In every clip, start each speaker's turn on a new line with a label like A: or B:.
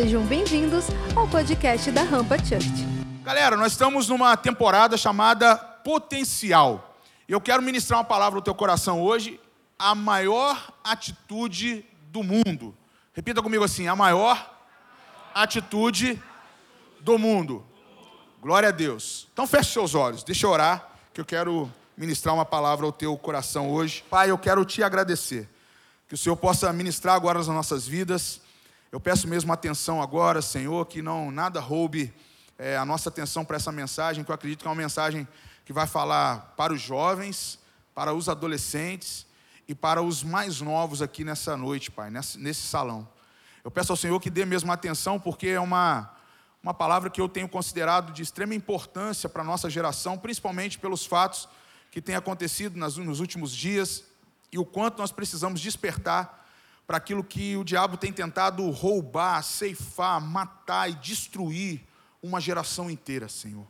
A: Sejam bem-vindos ao podcast da Rampa Church.
B: Galera, nós estamos numa temporada chamada Potencial. Eu quero ministrar uma palavra no teu coração hoje, a maior atitude do mundo. Repita comigo assim: a maior atitude do mundo. Glória a Deus. Então feche seus olhos, deixa eu orar, que eu quero ministrar uma palavra ao teu coração hoje. Pai, eu quero te agradecer. Que o Senhor possa ministrar agora nas nossas vidas eu peço mesmo atenção agora, Senhor, que não nada roube é, a nossa atenção para essa mensagem, que eu acredito que é uma mensagem que vai falar para os jovens, para os adolescentes e para os mais novos aqui nessa noite, Pai, nesse, nesse salão. Eu peço ao Senhor que dê mesmo atenção, porque é uma, uma palavra que eu tenho considerado de extrema importância para a nossa geração, principalmente pelos fatos que têm acontecido nas, nos últimos dias e o quanto nós precisamos despertar para aquilo que o diabo tem tentado roubar, ceifar, matar e destruir uma geração inteira, Senhor.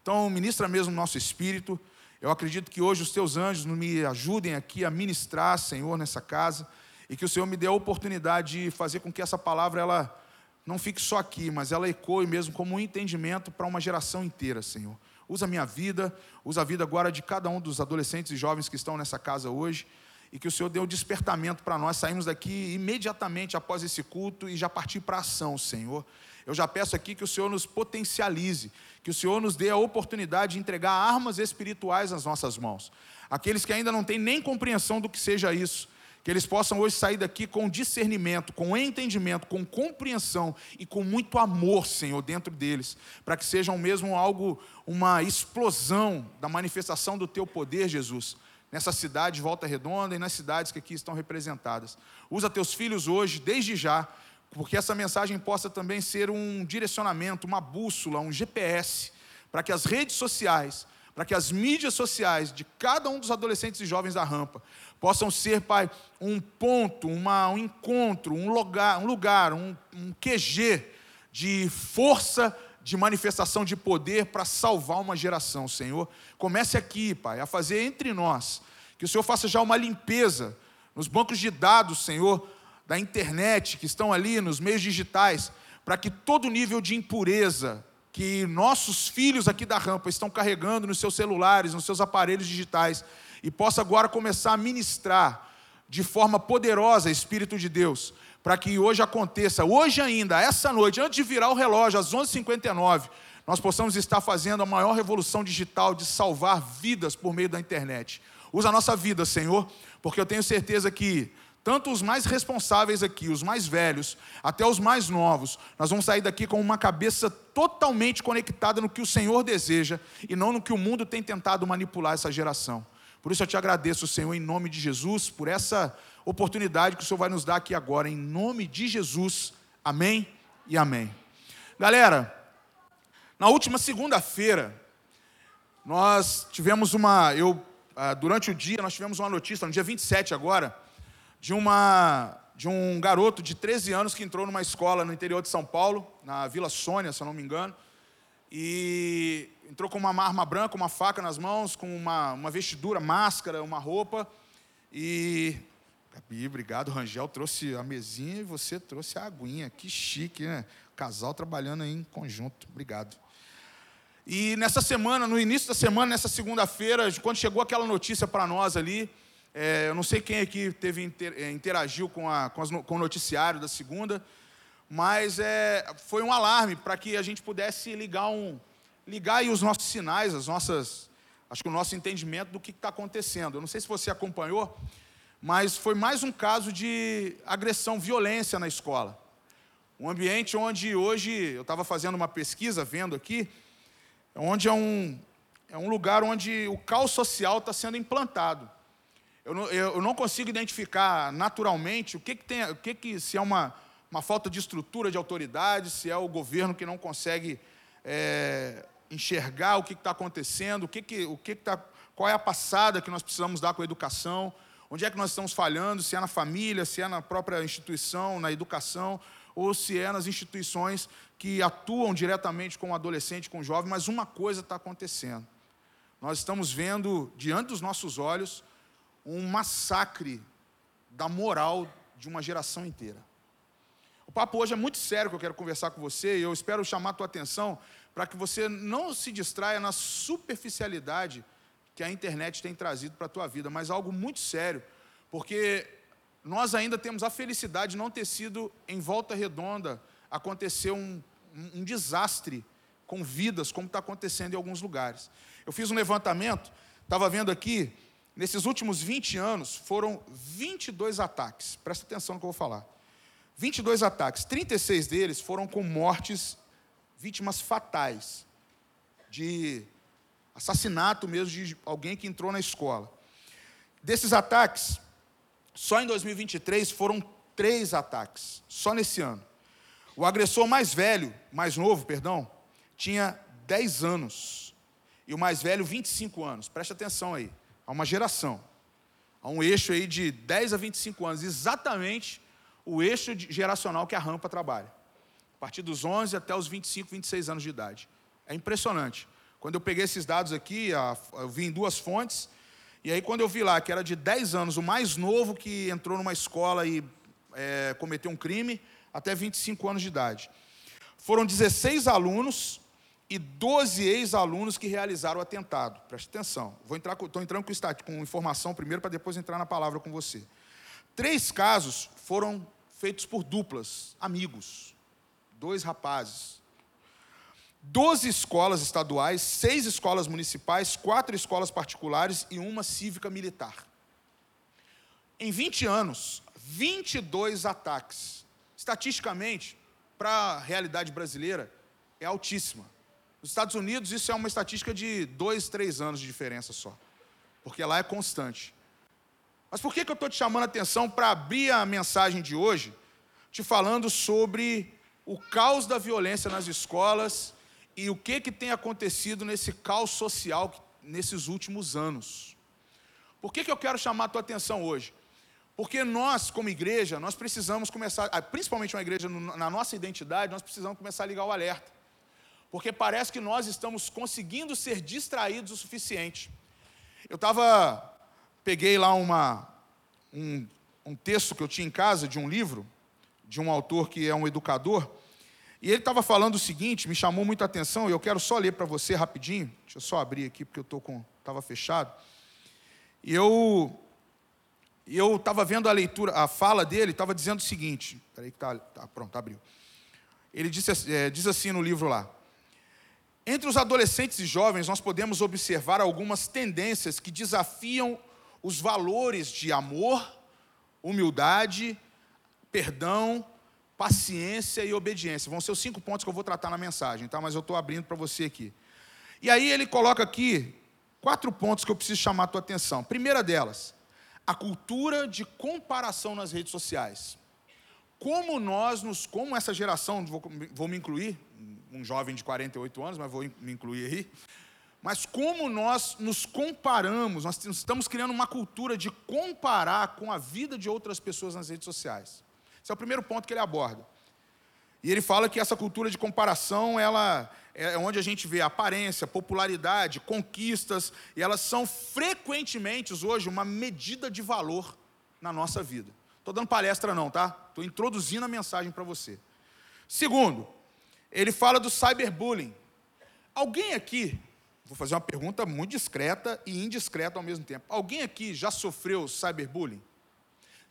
B: Então, ministra mesmo o nosso espírito. Eu acredito que hoje os teus anjos me ajudem aqui a ministrar, Senhor, nessa casa, e que o Senhor me dê a oportunidade de fazer com que essa palavra ela não fique só aqui, mas ela ecoe mesmo como um entendimento para uma geração inteira, Senhor. Usa a minha vida, usa a vida agora de cada um dos adolescentes e jovens que estão nessa casa hoje e que o Senhor dê um despertamento para nós sairmos daqui imediatamente após esse culto e já partir para ação, Senhor. Eu já peço aqui que o Senhor nos potencialize, que o Senhor nos dê a oportunidade de entregar armas espirituais nas nossas mãos. Aqueles que ainda não têm nem compreensão do que seja isso, que eles possam hoje sair daqui com discernimento, com entendimento, com compreensão e com muito amor, Senhor, dentro deles, para que sejam mesmo algo, uma explosão da manifestação do teu poder, Jesus nessa cidade de Volta Redonda e nas cidades que aqui estão representadas. Usa teus filhos hoje, desde já, porque essa mensagem possa também ser um direcionamento, uma bússola, um GPS, para que as redes sociais, para que as mídias sociais de cada um dos adolescentes e jovens da rampa possam ser, Pai, um ponto, uma, um encontro, um lugar, um, lugar, um, um QG de força de manifestação de poder para salvar uma geração, Senhor. Comece aqui, Pai, a fazer entre nós. Que o Senhor faça já uma limpeza nos bancos de dados, Senhor, da internet, que estão ali nos meios digitais, para que todo nível de impureza que nossos filhos aqui da rampa estão carregando nos seus celulares, nos seus aparelhos digitais, e possa agora começar a ministrar de forma poderosa, Espírito de Deus, para que hoje aconteça, hoje ainda, essa noite, antes de virar o relógio, às 11h59, nós possamos estar fazendo a maior revolução digital de salvar vidas por meio da internet. Usa a nossa vida, Senhor, porque eu tenho certeza que tanto os mais responsáveis aqui, os mais velhos, até os mais novos, nós vamos sair daqui com uma cabeça totalmente conectada no que o Senhor deseja e não no que o mundo tem tentado manipular essa geração. Por isso eu te agradeço, Senhor, em nome de Jesus, por essa oportunidade que o Senhor vai nos dar aqui agora, em nome de Jesus. Amém e amém. Galera, na última segunda-feira, nós tivemos uma. Eu, ah, durante o dia, nós tivemos uma notícia, no dia 27 agora, de, uma, de um garoto de 13 anos que entrou numa escola no interior de São Paulo, na Vila Sônia, se eu não me engano, e entrou com uma arma branca, uma faca nas mãos, com uma, uma vestidura, máscara, uma roupa, e Gabi, obrigado. Rangel trouxe a mesinha e você trouxe a aguinha. Que chique, né? Casal trabalhando aí em conjunto. Obrigado. E nessa semana, no início da semana, nessa segunda-feira, quando chegou aquela notícia para nós ali, é, eu não sei quem aqui teve é, interagiu com, a, com, as, com o noticiário da segunda, mas é, foi um alarme para que a gente pudesse ligar um ligar aí os nossos sinais, as nossas, acho que o nosso entendimento do que está acontecendo. Eu não sei se você acompanhou, mas foi mais um caso de agressão, violência na escola. Um ambiente onde hoje, eu estava fazendo uma pesquisa, vendo aqui, onde é um, é um lugar onde o caos social está sendo implantado. Eu não, eu não, consigo identificar naturalmente o que, que tem, o que, que se é uma, uma falta de estrutura de autoridade, se é o governo que não consegue é, enxergar o que está acontecendo, o que, que, o que, que tá, qual é a passada que nós precisamos dar com a educação. Onde é que nós estamos falhando? Se é na família, se é na própria instituição, na educação, ou se é nas instituições que atuam diretamente com o adolescente, com o jovem, mas uma coisa está acontecendo. Nós estamos vendo, diante dos nossos olhos, um massacre da moral de uma geração inteira. papo hoje é muito sério que eu quero conversar com você e eu espero chamar a tua atenção para que você não se distraia na superficialidade que a internet tem trazido para a tua vida, mas algo muito sério, porque nós ainda temos a felicidade de não ter sido em volta redonda acontecer um, um, desastre com vidas, como está acontecendo em alguns lugares. Eu fiz um levantamento, estava vendo aqui, nesses últimos 20 anos foram 22 ataques, presta atenção no que eu vou falar. 22 ataques, 36 deles foram com mortes, vítimas fatais, de assassinato mesmo de alguém que entrou na escola. Desses ataques, só em 2023 foram três ataques, só nesse ano. O agressor mais velho, mais novo, perdão, tinha 10 anos. E o mais velho, 25 anos. Preste atenção aí. Há uma geração. Há um eixo aí de 10 a 25 anos. Exatamente o eixo geracional que a rampa trabalha. A partir dos 11 até os 25, 26 anos de idade. É impressionante. Quando eu peguei esses dados aqui, eu vi em duas fontes, e aí quando eu vi lá que era de 10 anos, o mais novo que entrou numa escola e é, cometeu um crime, até 25 anos de idade. Foram 16 alunos e 12 ex-alunos que realizaram o atentado. Preste atenção. Vou entrar, estou entrando com, com informação primeiro para depois entrar na palavra com você. Três casos foram feitos por duplas, amigos, dois rapazes. Doze escolas estaduais, seis escolas municipais, quatro escolas particulares e uma cívica militar. Em 20 anos, 22 ataques. Estatisticamente, para a realidade brasileira, é altíssima. Nos Estados Unidos, isso é uma estatística de dois, três anos de diferença só, porque lá é constante. Mas por que, que eu estou te chamando a atenção para abrir a mensagem de hoje, te falando sobre o caos da violência nas escolas e o que, que tem acontecido nesse caos social nesses últimos anos? Por que, que eu quero chamar a tua atenção hoje? Porque nós, como igreja, nós precisamos começar, ah, principalmente uma igreja na nossa identidade, nós precisamos começar a ligar o alerta. Porque parece que nós estamos conseguindo ser distraídos o suficiente. Eu estava peguei lá uma, um, um texto que eu tinha em casa, de um livro, de um autor que é um educador, e ele estava falando o seguinte, me chamou muita atenção, e eu quero só ler para você rapidinho, deixa eu só abrir aqui, porque eu estou com. estava fechado. E eu eu estava vendo a leitura, a fala dele, estava dizendo o seguinte, peraí que tá, tá pronto, abriu. Ele disse, é, diz assim no livro lá, entre os adolescentes e jovens, nós podemos observar algumas tendências que desafiam os valores de amor, humildade, perdão, paciência e obediência. Vão ser os cinco pontos que eu vou tratar na mensagem, tá? mas eu estou abrindo para você aqui. E aí ele coloca aqui quatro pontos que eu preciso chamar a tua atenção. Primeira delas, a cultura de comparação nas redes sociais. Como nós nos, como essa geração, vou, vou me incluir, um jovem de 48 anos, mas vou me incluir aí, mas como nós nos comparamos, nós estamos criando uma cultura de comparar com a vida de outras pessoas nas redes sociais. Esse é o primeiro ponto que ele aborda. E ele fala que essa cultura de comparação, ela é onde a gente vê aparência, popularidade, conquistas, e elas são frequentemente hoje uma medida de valor na nossa vida. Estou dando palestra não, tá? Estou introduzindo a mensagem para você. Segundo, ele fala do cyberbullying. Alguém aqui Vou fazer uma pergunta muito discreta e indiscreta ao mesmo tempo. Alguém aqui já sofreu cyberbullying?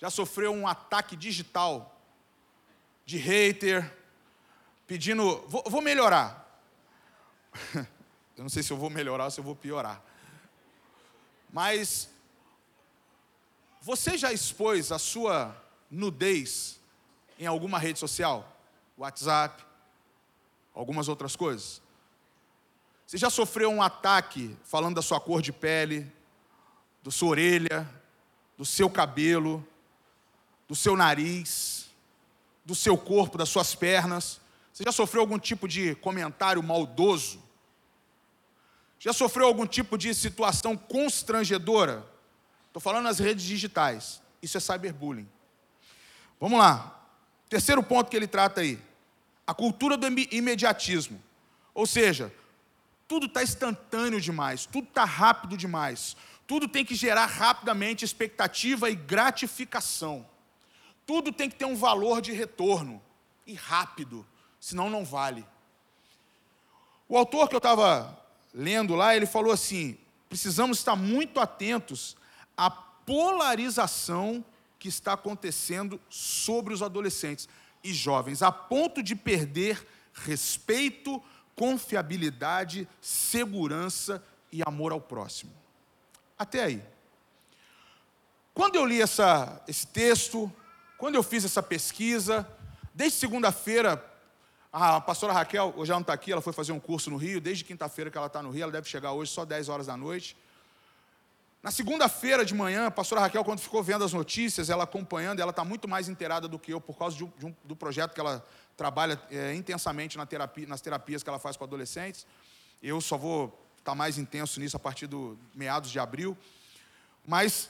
B: Já sofreu um ataque digital de hater, pedindo. Vou, vou melhorar. eu não sei se eu vou melhorar ou se eu vou piorar. Mas você já expôs a sua nudez em alguma rede social? WhatsApp, algumas outras coisas? Você já sofreu um ataque falando da sua cor de pele, da sua orelha, do seu cabelo, do seu nariz, do seu corpo, das suas pernas? Você já sofreu algum tipo de comentário maldoso? Já sofreu algum tipo de situação constrangedora? Estou falando nas redes digitais. Isso é cyberbullying. Vamos lá. Terceiro ponto que ele trata aí: a cultura do imediatismo. Ou seja, tudo está instantâneo demais, tudo está rápido demais, tudo tem que gerar rapidamente expectativa e gratificação, tudo tem que ter um valor de retorno. e rápido, senão não vale. O autor que eu estava lendo lá, ele falou assim: precisamos estar muito atentos à polarização que está acontecendo sobre os adolescentes e jovens, a ponto de perder respeito, confiabilidade, segurança e amor ao próximo. Até aí. Quando eu li essa, esse texto, quando eu fiz essa pesquisa, desde segunda-feira, a pastora Raquel, hoje ela não está aqui, ela foi fazer um curso no Rio, desde quinta-feira que ela está no Rio, ela deve chegar hoje só 10 horas da noite. Na segunda-feira de manhã, a pastora Raquel, quando ficou vendo as notícias, ela acompanhando, ela está muito mais inteirada do que eu, por causa de um, de um, do projeto que ela trabalha é, intensamente na terapia, nas terapias que ela faz com adolescentes. Eu só vou estar tá mais intenso nisso a partir do meados de abril. Mas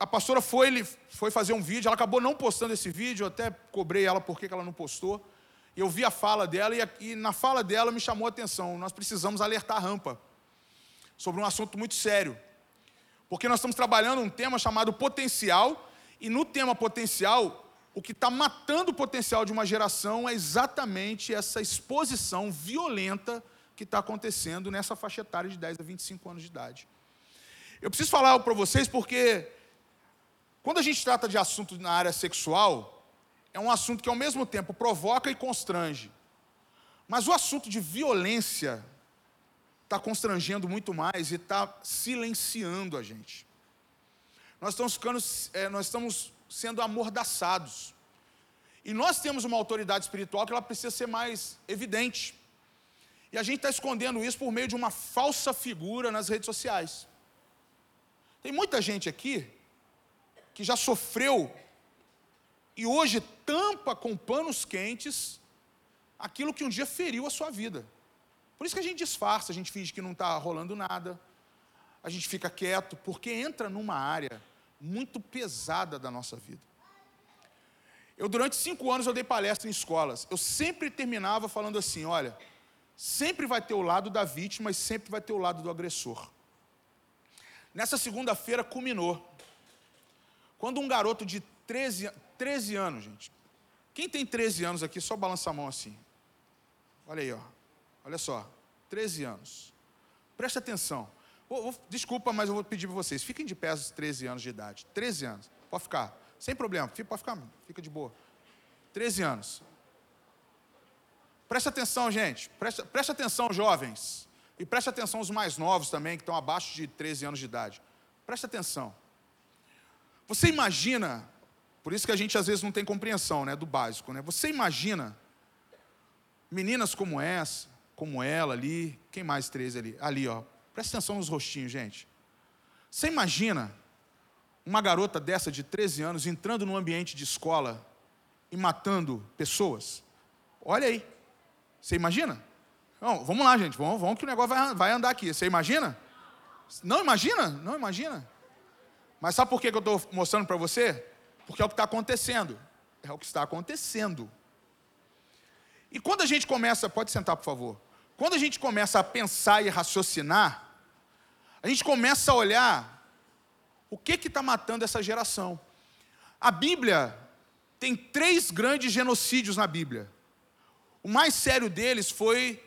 B: a pastora foi, foi fazer um vídeo, ela acabou não postando esse vídeo, eu até cobrei ela por que ela não postou. Eu vi a fala dela e, e na fala dela me chamou a atenção. Nós precisamos alertar a rampa sobre um assunto muito sério. Porque nós estamos trabalhando um tema chamado potencial, e no tema potencial, o que está matando o potencial de uma geração é exatamente essa exposição violenta que está acontecendo nessa faixa etária de 10 a 25 anos de idade. Eu preciso falar para vocês porque, quando a gente trata de assunto na área sexual, é um assunto que ao mesmo tempo provoca e constrange. Mas o assunto de violência está constrangendo muito mais e está silenciando a gente. Nós estamos, ficando, é, nós estamos sendo amordaçados. E nós temos uma autoridade espiritual que ela precisa ser mais evidente. E a gente está escondendo isso por meio de uma falsa figura nas redes sociais. Tem muita gente aqui que já sofreu e hoje tampa com panos quentes aquilo que um dia feriu a sua vida. Por isso que a gente disfarça, a gente finge que não está rolando nada, a gente fica quieto, porque entra numa área muito pesada da nossa vida. Eu, durante cinco anos, eu dei palestra em escolas. Eu sempre terminava falando assim: olha, sempre vai ter o lado da vítima e sempre vai ter o lado do agressor. Nessa segunda-feira culminou. Quando um garoto de 13, 13 anos, gente. Quem tem 13 anos aqui, só balança a mão assim. Olha aí, ó. Olha só, 13 anos. Preste atenção. desculpa, mas eu vou pedir para vocês. Fiquem de pé aos 13 anos de idade. 13 anos. Pode ficar. Sem problema. Pode ficar. Fica de boa. 13 anos. Preste atenção, gente. Preste, preste atenção, jovens. E preste atenção os mais novos também, que estão abaixo de 13 anos de idade. Preste atenção. Você imagina, por isso que a gente às vezes não tem compreensão né, do básico, né? Você imagina meninas como essa, como ela ali. Quem mais três ali? Ali, ó. Presta atenção nos rostinhos, gente. Você imagina uma garota dessa de 13 anos entrando num ambiente de escola e matando pessoas? Olha aí. Você imagina? Não, vamos lá, gente. Vamos, vamos que o negócio vai, vai andar aqui. Você imagina? Não imagina? Não imagina. Mas sabe por que eu estou mostrando para você? Porque é o que está acontecendo. É o que está acontecendo. E quando a gente começa, pode sentar, por favor. Quando a gente começa a pensar e raciocinar, a gente começa a olhar o que está matando essa geração. A Bíblia tem três grandes genocídios na Bíblia. O mais sério deles foi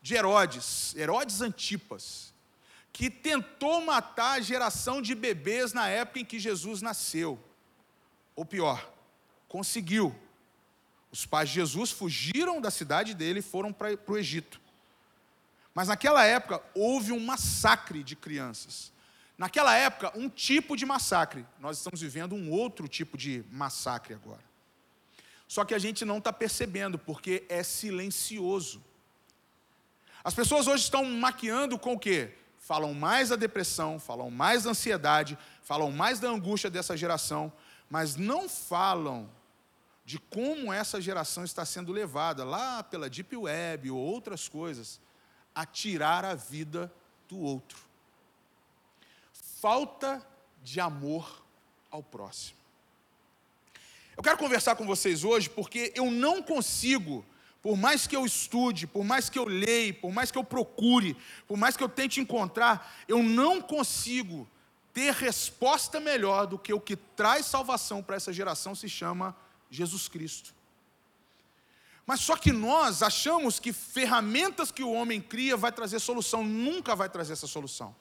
B: de Herodes, Herodes Antipas, que tentou matar a geração de bebês na época em que Jesus nasceu. Ou pior, conseguiu. Os pais de Jesus fugiram da cidade dele e foram para o Egito. Mas naquela época houve um massacre de crianças. Naquela época, um tipo de massacre. Nós estamos vivendo um outro tipo de massacre agora. Só que a gente não está percebendo, porque é silencioso. As pessoas hoje estão maquiando com o quê? Falam mais da depressão, falam mais da ansiedade, falam mais da angústia dessa geração, mas não falam de como essa geração está sendo levada lá pela Deep Web ou outras coisas a tirar a vida do outro. Falta de amor ao próximo. Eu quero conversar com vocês hoje porque eu não consigo, por mais que eu estude, por mais que eu leia, por mais que eu procure, por mais que eu tente encontrar, eu não consigo ter resposta melhor do que o que traz salvação para essa geração se chama Jesus Cristo. Mas só que nós achamos que ferramentas que o homem cria vai trazer solução, nunca vai trazer essa solução.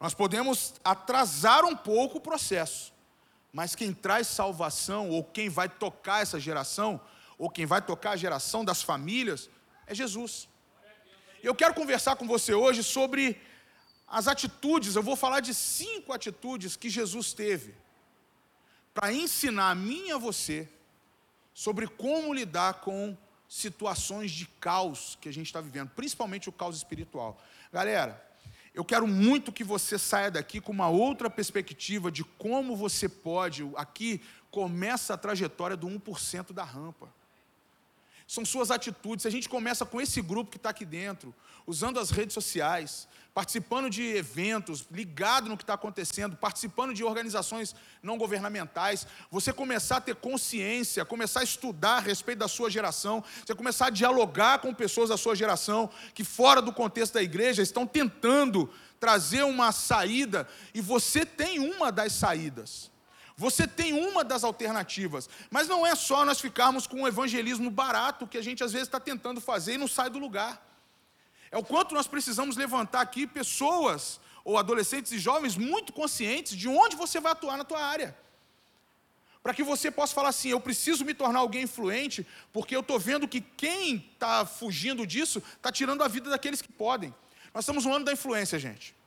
B: Nós podemos atrasar um pouco o processo, mas quem traz salvação, ou quem vai tocar essa geração, ou quem vai tocar a geração das famílias, é Jesus. Eu quero conversar com você hoje sobre as atitudes, eu vou falar de cinco atitudes que Jesus teve para ensinar a mim e a você sobre como lidar com situações de caos que a gente está vivendo, principalmente o caos espiritual. Galera, eu quero muito que você saia daqui com uma outra perspectiva de como você pode. Aqui começa a trajetória do 1% da rampa são suas atitudes. Se a gente começa com esse grupo que está aqui dentro, usando as redes sociais, participando de eventos, ligado no que está acontecendo, participando de organizações não governamentais, você começar a ter consciência, começar a estudar a respeito da sua geração, você começar a dialogar com pessoas da sua geração que, fora do contexto da igreja, estão tentando trazer uma saída, e você tem uma das saídas. Você tem uma das alternativas, mas não é só nós ficarmos com um evangelismo barato que a gente às vezes está tentando fazer e não sai do lugar. É o quanto nós precisamos levantar aqui pessoas, ou adolescentes e jovens, muito conscientes de onde você vai atuar na tua área. Para que você possa falar assim: eu preciso me tornar alguém influente, porque eu estou vendo que quem está fugindo disso está tirando a vida daqueles que podem. Nós estamos no ano da influência, gente.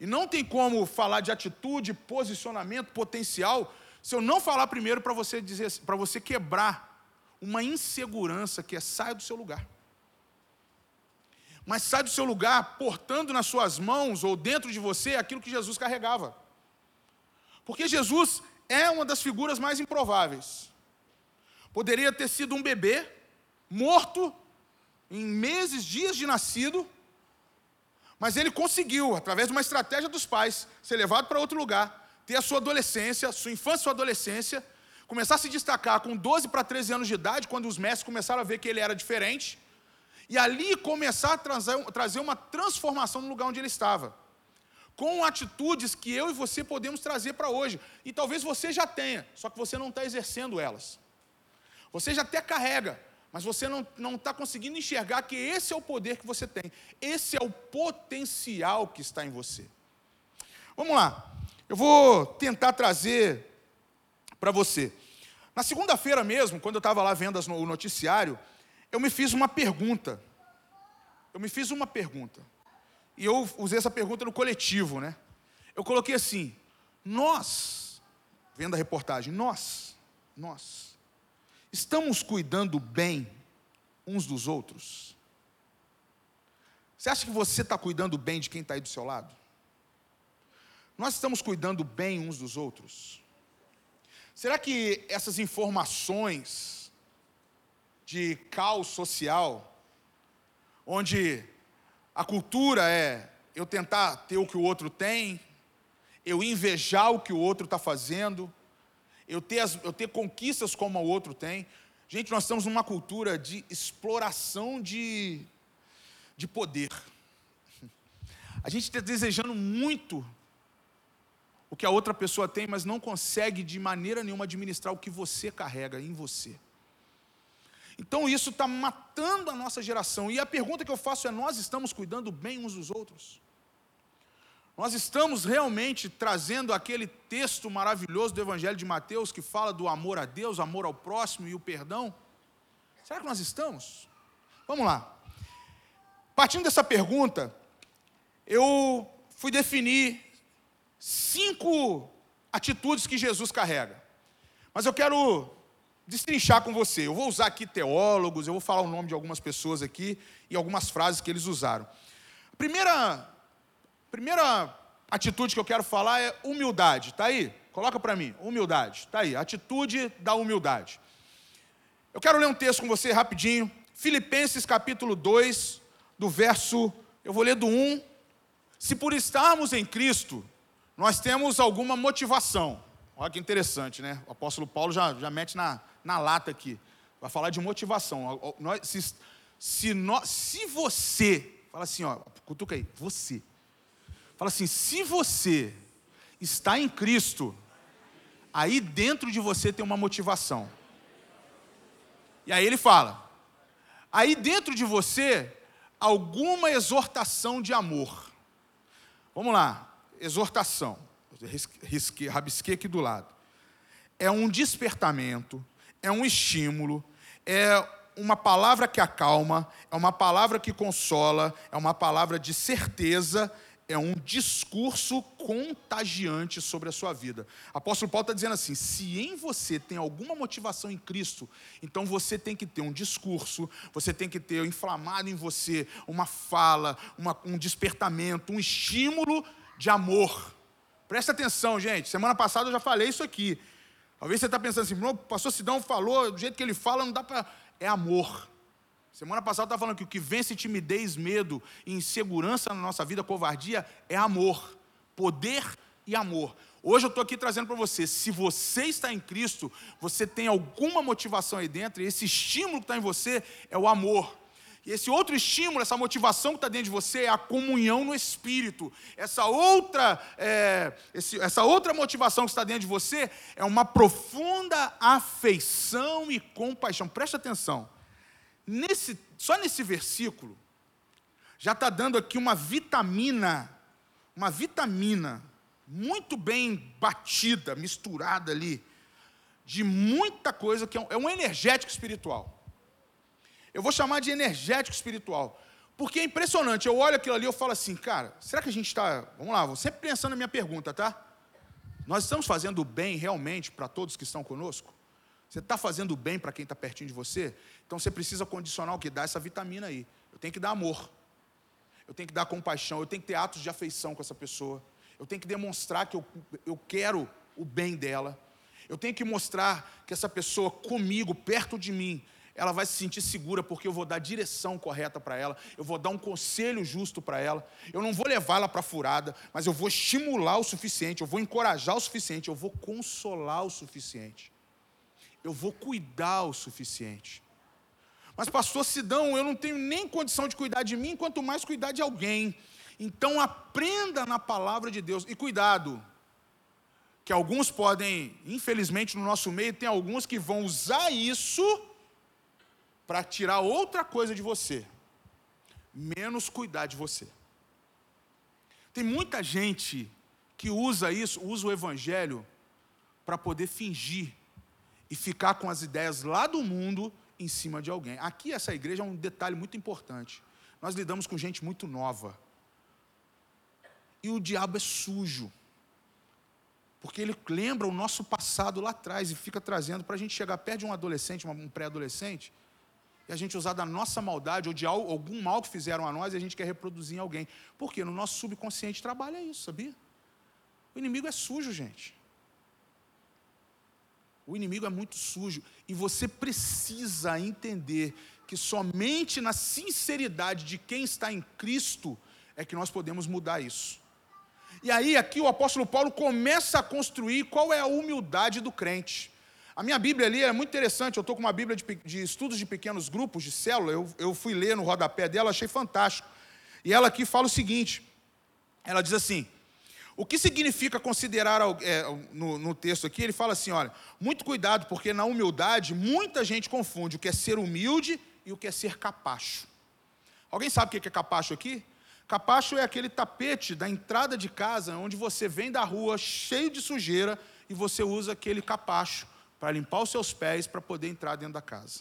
B: E não tem como falar de atitude, posicionamento, potencial, se eu não falar primeiro para você dizer, para você quebrar uma insegurança que é saia do seu lugar. Mas sai do seu lugar portando nas suas mãos ou dentro de você aquilo que Jesus carregava. Porque Jesus é uma das figuras mais improváveis. Poderia ter sido um bebê morto em meses, dias de nascido, mas ele conseguiu, através de uma estratégia dos pais, ser levado para outro lugar, ter a sua adolescência, sua infância e sua adolescência, começar a se destacar com 12 para 13 anos de idade, quando os mestres começaram a ver que ele era diferente, e ali começar a trazer, uma transformação no lugar onde ele estava. Com atitudes que eu e você podemos trazer para hoje. E talvez você já tenha, só que você não está exercendo elas. Você já até carrega, mas você não está conseguindo enxergar que esse é o poder que você tem, esse é o potencial que está em você. Vamos lá, eu vou tentar trazer para você. Na segunda-feira mesmo, quando eu estava lá vendo o noticiário, eu me fiz uma pergunta. Eu me fiz uma pergunta. E eu usei essa pergunta no coletivo, né? Eu coloquei assim: nós, vendo a reportagem, nós, nós, Estamos cuidando bem uns dos outros? Você acha que você está cuidando bem de quem está aí do seu lado? Nós estamos cuidando bem uns dos outros? Será que essas informações de caos social, onde a cultura é eu tentar ter o que o outro tem, eu invejar o que o outro está fazendo, eu ter, as, eu ter conquistas como o outro tem. Gente, nós estamos numa cultura de exploração de, de poder. A gente está desejando muito o que a outra pessoa tem, mas não consegue de maneira nenhuma administrar o que você carrega em você. Então isso está matando a nossa geração. E a pergunta que eu faço é: nós estamos cuidando bem uns dos outros? Nós estamos realmente trazendo aquele texto maravilhoso do Evangelho de Mateus que fala do amor a Deus, amor ao próximo e o perdão? Será que nós estamos? Vamos lá. Partindo dessa pergunta, eu fui definir cinco atitudes que Jesus carrega. Mas eu quero destrinchar com você. Eu vou usar aqui teólogos, eu vou falar o nome de algumas pessoas aqui e algumas frases que eles usaram. A primeira Primeira atitude que eu quero falar é humildade. Está aí? Coloca para mim. Humildade. Está aí. Atitude da humildade. Eu quero ler um texto com você rapidinho. Filipenses capítulo 2, do verso. Eu vou ler do 1. Se por estarmos em Cristo, nós temos alguma motivação. Olha que interessante, né? O apóstolo Paulo já, já mete na, na lata aqui. Vai falar de motivação. Se, se, nós, se você. Fala assim, ó, cutuca aí. Você Fala assim: se você está em Cristo, aí dentro de você tem uma motivação. E aí ele fala: aí dentro de você alguma exortação de amor. Vamos lá, exortação. Risquei, rabisquei aqui do lado. É um despertamento, é um estímulo, é uma palavra que acalma, é uma palavra que consola, é uma palavra de certeza, é um discurso contagiante sobre a sua vida. Apóstolo Paulo está dizendo assim: se em você tem alguma motivação em Cristo, então você tem que ter um discurso, você tem que ter inflamado em você uma fala, uma, um despertamento, um estímulo de amor. Presta atenção, gente. Semana passada eu já falei isso aqui. Talvez você está pensando assim, o pastor Sidão falou, do jeito que ele fala, não dá para. É amor. Semana passada eu estava falando que o que vence timidez, medo e insegurança na nossa vida, covardia, é amor. Poder e amor. Hoje eu estou aqui trazendo para você, se você está em Cristo, você tem alguma motivação aí dentro, e esse estímulo que está em você é o amor. E esse outro estímulo, essa motivação que está dentro de você é a comunhão no Espírito. Essa outra, é, esse, essa outra motivação que está dentro de você é uma profunda afeição e compaixão. Preste atenção. Nesse, só nesse versículo, já está dando aqui uma vitamina, uma vitamina muito bem batida, misturada ali, de muita coisa que é um, é energético espiritual. Eu vou chamar de energético espiritual. Porque é impressionante, eu olho aquilo ali e falo assim, cara, será que a gente está. Vamos lá, vou sempre pensando na minha pergunta, tá? Nós estamos fazendo o bem realmente para todos que estão conosco? Você está fazendo bem para quem está pertinho de você? Então você precisa condicionar o que? Dar essa vitamina aí. Eu tenho que dar amor. Eu tenho que dar compaixão. Eu tenho que ter atos de afeição com essa pessoa. Eu tenho que demonstrar que eu, eu quero o bem dela. Eu tenho que mostrar que essa pessoa comigo, perto de mim, ela vai se sentir segura porque eu vou dar a direção correta para ela, eu vou dar um conselho justo para ela. Eu não vou levá-la para furada, mas eu vou estimular o suficiente, eu vou encorajar o suficiente, eu vou consolar o suficiente eu vou cuidar o suficiente. Mas, pastor Sidão, eu não tenho nem condição de cuidar de mim, quanto mais cuidar de alguém. Então, aprenda na palavra de Deus. E cuidado, que alguns podem, infelizmente no nosso meio, tem alguns que vão usar isso para tirar outra coisa de você, menos cuidar de você. Tem muita gente que usa isso, usa o evangelho para poder fingir e ficar com as ideias lá do mundo em cima de alguém. Aqui, essa igreja é um detalhe muito importante. Nós lidamos com gente muito nova. E o diabo é sujo. Porque ele lembra o nosso passado lá atrás e fica trazendo para a gente chegar perto de um adolescente, um pré-adolescente, e a gente usar da nossa maldade ou de algum mal que fizeram a nós e a gente quer reproduzir em alguém. Porque no nosso subconsciente trabalha isso, sabia? O inimigo é sujo, gente. O inimigo é muito sujo e você precisa entender que somente na sinceridade de quem está em Cristo é que nós podemos mudar isso. E aí, aqui o apóstolo Paulo começa a construir qual é a humildade do crente. A minha Bíblia ali é muito interessante, eu estou com uma Bíblia de, de, estudos de pequenos grupos, de célula, eu, eu fui ler no rodapé dela, achei fantástico. E ela aqui fala o seguinte: ela diz assim, o que significa considerar, é, no, no, texto aqui, ele fala assim: olha, muito cuidado, porque na humildade muita gente confunde o que é ser humilde e o que é ser capacho. Alguém sabe o que é capacho aqui? Capacho é aquele tapete da entrada de casa, onde você vem da rua cheio de sujeira e você usa aquele capacho para limpar os seus pés para poder entrar dentro da casa.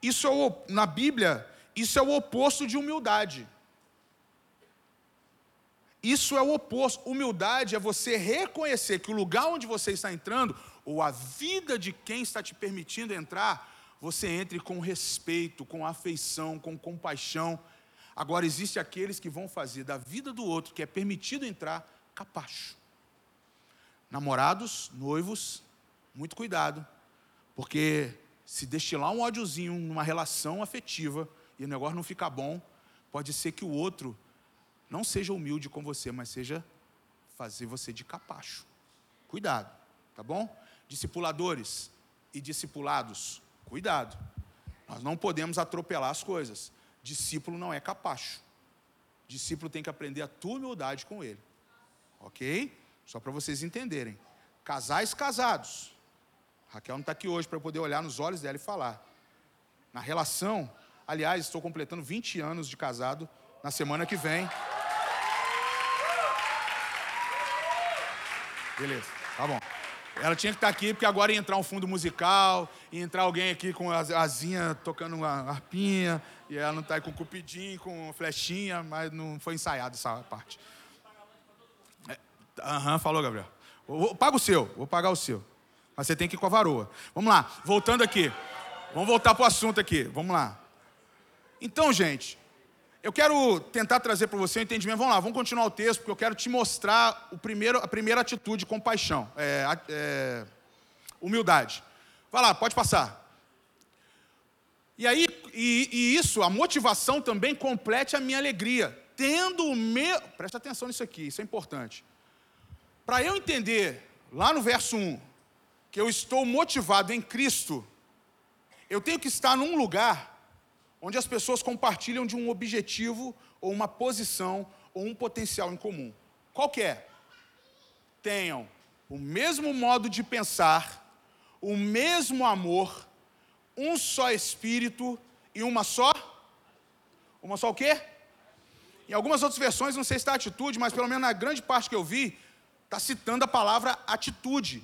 B: Isso é o, na Bíblia, isso é o oposto de humildade. Isso é o oposto. Humildade é você reconhecer que o lugar onde você está entrando, ou a vida de quem está te permitindo entrar, você entre com respeito, com afeição, com compaixão. Agora, existe aqueles que vão fazer da vida do outro, que é permitido entrar, capacho. Namorados, noivos, muito cuidado, porque se destilar um ódiozinho numa relação afetiva e o negócio não ficar bom, pode ser que o outro não seja humilde com você, mas seja fazer você de capacho. Cuidado, tá bom? Discipuladores e discipulados, cuidado. Nós não podemos atropelar as coisas. Discípulo não é capacho. Discípulo tem que aprender a tua humildade com ele. Ok? Só para vocês entenderem. Casais casados. Raquel não está aqui hoje para poder olhar nos olhos dela e falar. na relação. Aliás, estou completando 20 anos de casado na semana que vem. Beleza, tá bom. Ela tinha que estar aqui porque agora ia entrar um fundo musical, ia entrar alguém aqui com a asinha tocando uma arpinha, e ela não está aí com cupidinho, com flechinha, mas não foi ensaiada essa parte. É, aham, uhum, falou, Gabriel. Vou, paga o seu, vou pagar o seu. Mas você tem que ir com a varoa. Vamos lá, voltando aqui. Vamos voltar para o assunto aqui. Vamos lá. Então, gente, eu quero tentar trazer para você um entendimento. Vamos lá, vamos continuar o texto, porque eu quero te mostrar o primeiro, a primeira atitude, compaixão, é, é, humildade. Vai lá, pode passar. E aí, e, e, isso, a motivação também complete a minha alegria. Tendo o meu. Presta atenção nisso aqui, isso é importante. Para eu entender, lá no verso 1, que eu estou motivado em Cristo, eu tenho que estar num lugar onde as pessoas compartilham de um objetivo ou uma posição ou um potencial em comum. Qual que é? Tenham o mesmo modo de pensar, o mesmo amor, um só espírito e uma só uma só o quê? Em algumas outras versões, não sei se está atitude, mas pelo menos na grande parte que eu vi, está citando a palavra atitude.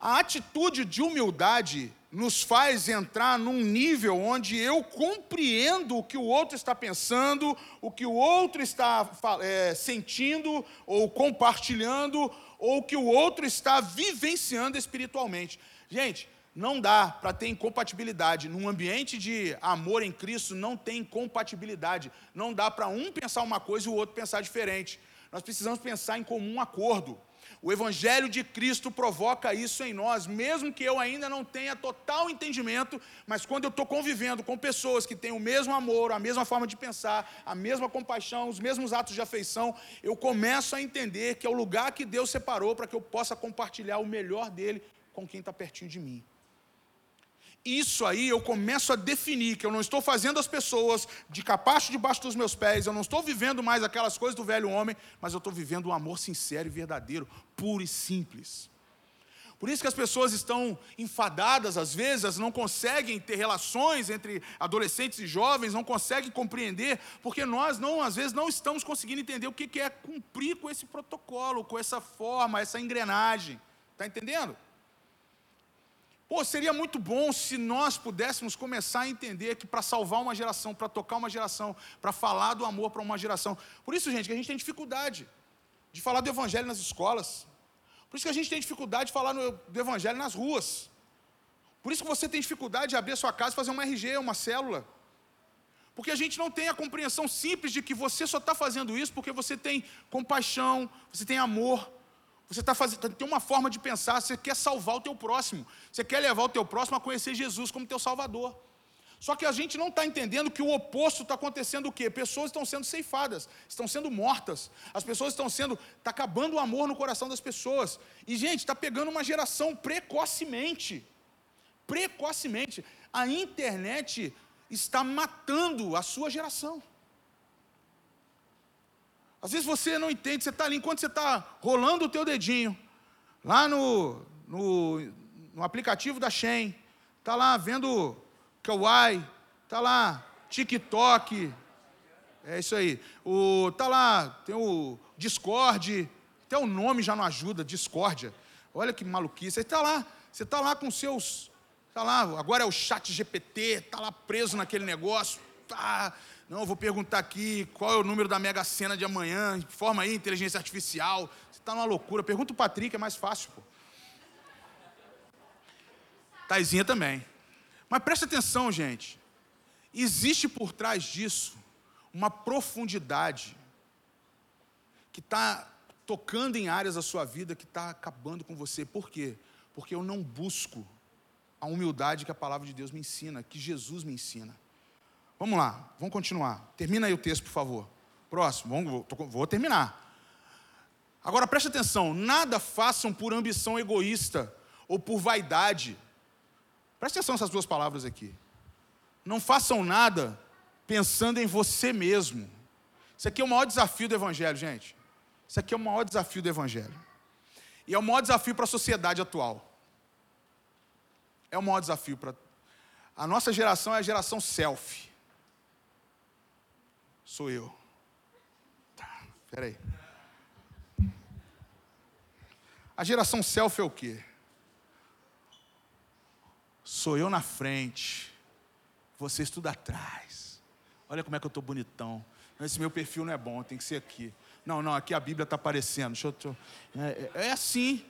B: A atitude de humildade nos faz entrar num nível onde eu compreendo o que o outro está pensando, o que o outro está é, sentindo ou compartilhando, ou o que o outro está vivenciando espiritualmente. Gente, não dá para ter incompatibilidade. Num ambiente de amor em Cristo, não tem incompatibilidade. Não dá para um pensar uma coisa e o outro pensar diferente. Nós precisamos pensar em comum acordo. O Evangelho de Cristo provoca isso em nós, mesmo que eu ainda não tenha total entendimento, mas quando eu estou convivendo com pessoas que têm o mesmo amor, a mesma forma de pensar, a mesma compaixão, os mesmos atos de afeição, eu começo a entender que é o lugar que Deus separou para que eu possa compartilhar o melhor dele com quem está pertinho de mim isso aí eu começo a definir que eu não estou fazendo as pessoas de capacho debaixo dos meus pés, eu não estou vivendo mais aquelas coisas do velho homem, mas eu estou vivendo um amor sincero e verdadeiro, puro e simples. Por isso que as pessoas estão enfadadas às vezes, não conseguem ter relações entre adolescentes e jovens, não conseguem compreender, porque nós não, às vezes não estamos conseguindo entender o que é cumprir com esse protocolo, com essa forma, essa engrenagem. Está entendendo? Pô, seria muito bom se nós pudéssemos começar a entender que para salvar uma geração, para tocar uma geração, para falar do amor para uma geração. Por isso, gente, que a gente tem dificuldade de falar do evangelho nas escolas. Por isso que a gente tem dificuldade de falar do evangelho nas ruas. Por isso que você tem dificuldade de abrir a sua casa e fazer uma RG, uma célula. Porque a gente não tem a compreensão simples de que você só está fazendo isso porque você tem compaixão, você tem amor, você está fazendo, tem uma forma de pensar, você quer salvar o teu próximo. Você quer levar o teu próximo a conhecer Jesus como teu salvador. Só que a gente não está entendendo que o oposto está acontecendo o quê? Pessoas estão sendo ceifadas, estão sendo mortas. As pessoas estão sendo. Está acabando o amor no coração das pessoas. E, gente, está pegando uma geração precocemente. Precocemente. A internet está matando a sua geração. Às vezes você não entende, você está ali, enquanto você está rolando o teu dedinho, lá no, no, no aplicativo da Shen, está lá vendo Kawaii, está lá TikTok, é isso aí. O, tá lá, tem o Discord, até o nome já não ajuda, Discordia. Olha que maluquice. Você está lá, você está lá com seus. Está lá, agora é o chat GPT, está lá preso naquele negócio. Tá, não, vou perguntar aqui qual é o número da Mega Sena de amanhã, forma aí inteligência artificial. Você está numa loucura. Pergunta o Patrick, é mais fácil, pô. Taizinha também. Mas preste atenção, gente. Existe por trás disso uma profundidade que está tocando em áreas da sua vida que está acabando com você. Por quê? Porque eu não busco a humildade que a palavra de Deus me ensina, que Jesus me ensina. Vamos lá, vamos continuar. Termina aí o texto, por favor. Próximo, vamos, vou, vou terminar. Agora preste atenção: nada façam por ambição egoísta ou por vaidade. Preste atenção nessas duas palavras aqui. Não façam nada pensando em você mesmo. Isso aqui é o maior desafio do Evangelho, gente. Isso aqui é o maior desafio do Evangelho. E é o maior desafio para a sociedade atual. É o maior desafio para A nossa geração é a geração selfie. Sou eu. Tá, peraí. A geração selfie é o quê? Sou eu na frente, vocês tudo atrás. Olha como é que eu estou bonitão. Esse meu perfil não é bom, tem que ser aqui. Não, não, aqui a Bíblia está aparecendo. Deixa eu, deixa eu... É, é, é assim.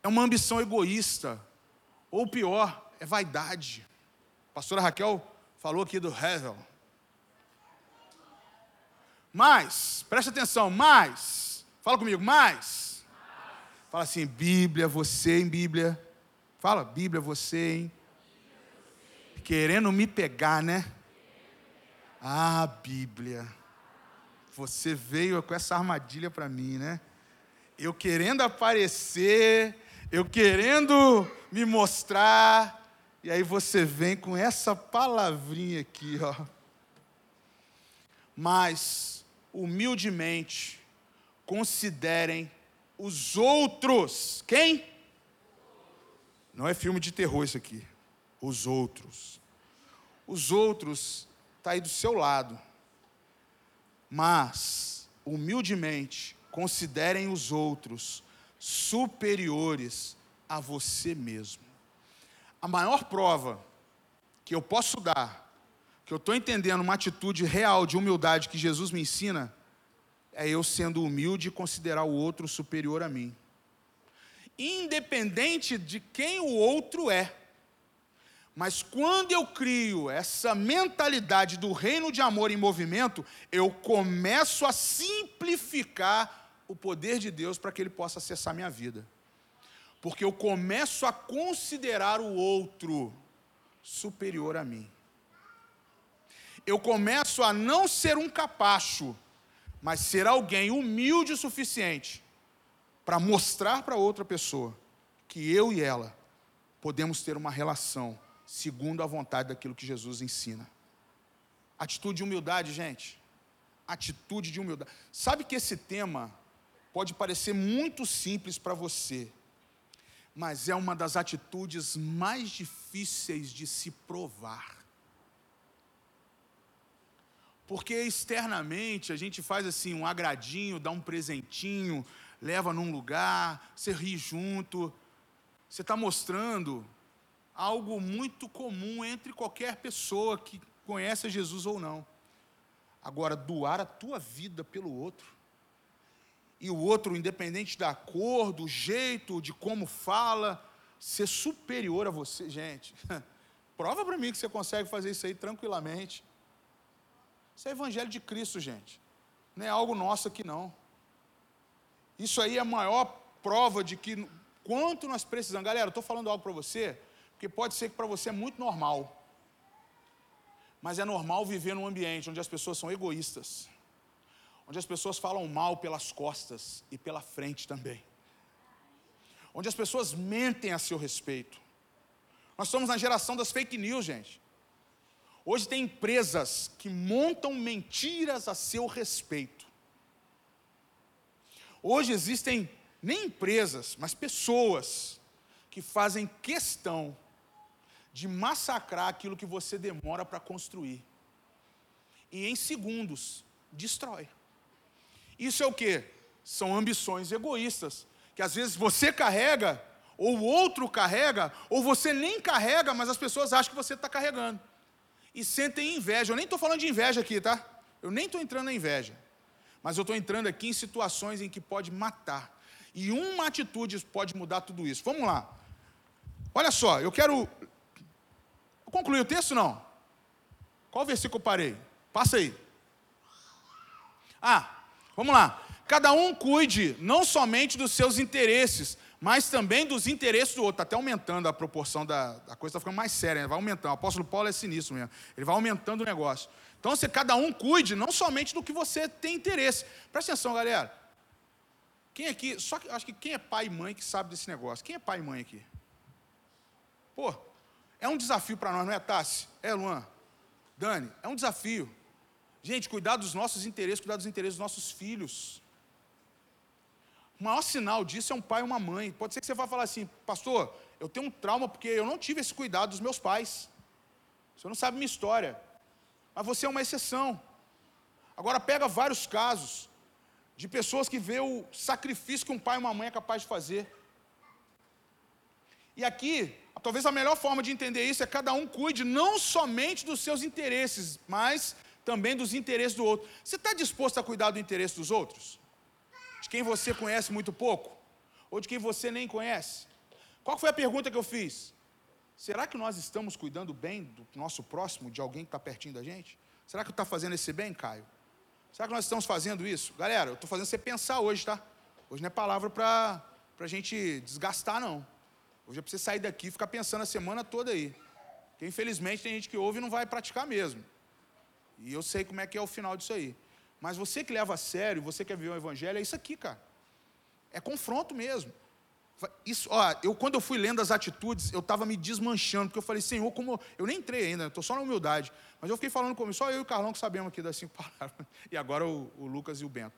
B: É uma ambição egoísta. Ou pior, é vaidade. A pastora Raquel falou aqui do Hevel. Mas, preste atenção, mais. Fala comigo, mais. Fala assim, Bíblia, você em Bíblia. Fala, Bíblia, você, hein? Querendo me pegar, né? Ah, Bíblia. Você veio com essa armadilha para mim, né? Eu querendo aparecer, eu querendo me mostrar, e aí você vem com essa palavrinha aqui, ó. Mas, humildemente, considerem os outros. Quem? Não é filme de terror isso aqui. Os outros. Os outros está aí do seu lado. Mas, humildemente, considerem os outros superiores a você mesmo. A maior prova que eu posso dar, que eu estou entendendo uma atitude real de humildade que Jesus me ensina, é eu sendo humilde e considerar o outro superior a mim independente de quem o outro é. Mas quando eu crio essa mentalidade do reino de amor em movimento, eu começo a simplificar o poder de Deus para que ele possa acessar minha vida. Porque eu começo a considerar o outro superior a mim. Eu começo a não ser um capacho, mas ser alguém humilde o suficiente para mostrar para outra pessoa que eu e ela podemos ter uma relação segundo a vontade daquilo que Jesus ensina. Atitude de humildade, gente. Atitude de humildade. Sabe que esse tema pode parecer muito simples para você, mas é uma das atitudes mais difíceis de se provar. Porque externamente a gente faz assim um agradinho, dá um presentinho, leva num lugar, você ri junto. Você está mostrando algo muito comum entre qualquer pessoa que conhece Jesus ou não. Agora, doar a tua vida pelo outro. E o outro, independente da cor, do jeito, de como fala, ser superior a você, gente. Prova para mim que você consegue fazer isso aí tranquilamente. Isso é evangelho de Cristo, gente. Não é algo nosso aqui, não. Isso aí é a maior prova de que quanto nós precisamos. Galera, eu estou falando algo para você, porque pode ser que para você é muito normal. Mas é normal viver num ambiente onde as pessoas são egoístas, onde as pessoas falam mal pelas costas e pela frente também, onde as pessoas mentem a seu respeito. Nós estamos na geração das fake news, gente. Hoje tem empresas que montam mentiras a seu respeito. Hoje existem nem empresas, mas pessoas que fazem questão de massacrar aquilo que você demora para construir. E em segundos destrói. Isso é o que? São ambições egoístas, que às vezes você carrega, ou o outro carrega, ou você nem carrega, mas as pessoas acham que você está carregando. E sentem inveja. Eu nem estou falando de inveja aqui, tá? Eu nem estou entrando na inveja. Mas eu estou entrando aqui em situações em que pode matar. E uma atitude pode mudar tudo isso. Vamos lá. Olha só, eu quero. Concluir o texto não? Qual versículo eu parei? Passa aí. Ah, vamos lá. Cada um cuide não somente dos seus interesses, mas também dos interesses do outro. Está até aumentando a proporção da, da coisa, está ficando mais séria, né? vai aumentando. O apóstolo Paulo é sinistro mesmo. Ele vai aumentando o negócio. Então, se cada um cuide não somente do que você tem interesse. Presta atenção, galera. Quem aqui, só que acho que quem é pai e mãe que sabe desse negócio? Quem é pai e mãe aqui? Pô, é um desafio para nós, não é, Tassi? É, Luan? Dani, é um desafio. Gente, cuidar dos nossos interesses, cuidar dos interesses dos nossos filhos. O maior sinal disso é um pai e uma mãe. Pode ser que você vá falar assim, pastor, eu tenho um trauma porque eu não tive esse cuidado dos meus pais. Você não sabe minha história. Mas você é uma exceção. Agora pega vários casos de pessoas que vê o sacrifício que um pai e uma mãe é capaz de fazer. E aqui, talvez a melhor forma de entender isso é cada um cuide não somente dos seus interesses, mas também dos interesses do outro. Você está disposto a cuidar do interesse dos outros? De quem você conhece muito pouco? Ou de quem você nem conhece? Qual foi a pergunta que eu fiz? Será que nós estamos cuidando bem do nosso próximo, de alguém que está pertinho da gente? Será que está fazendo esse bem, Caio? Será que nós estamos fazendo isso? Galera, eu estou fazendo você pensar hoje, tá? Hoje não é palavra para a gente desgastar, não. Hoje é para você sair daqui e ficar pensando a semana toda aí. Porque infelizmente tem gente que ouve e não vai praticar mesmo. E eu sei como é que é o final disso aí. Mas você que leva a sério, você que quer viver o evangelho, é isso aqui, cara. É confronto mesmo. Isso, ó, eu quando eu fui lendo as atitudes, eu estava me desmanchando, porque eu falei, Senhor, como. Eu nem entrei ainda, estou só na humildade. Mas eu fiquei falando comigo, só eu e o Carlão que sabemos aqui das cinco palavras. E agora o, o Lucas e o Bento.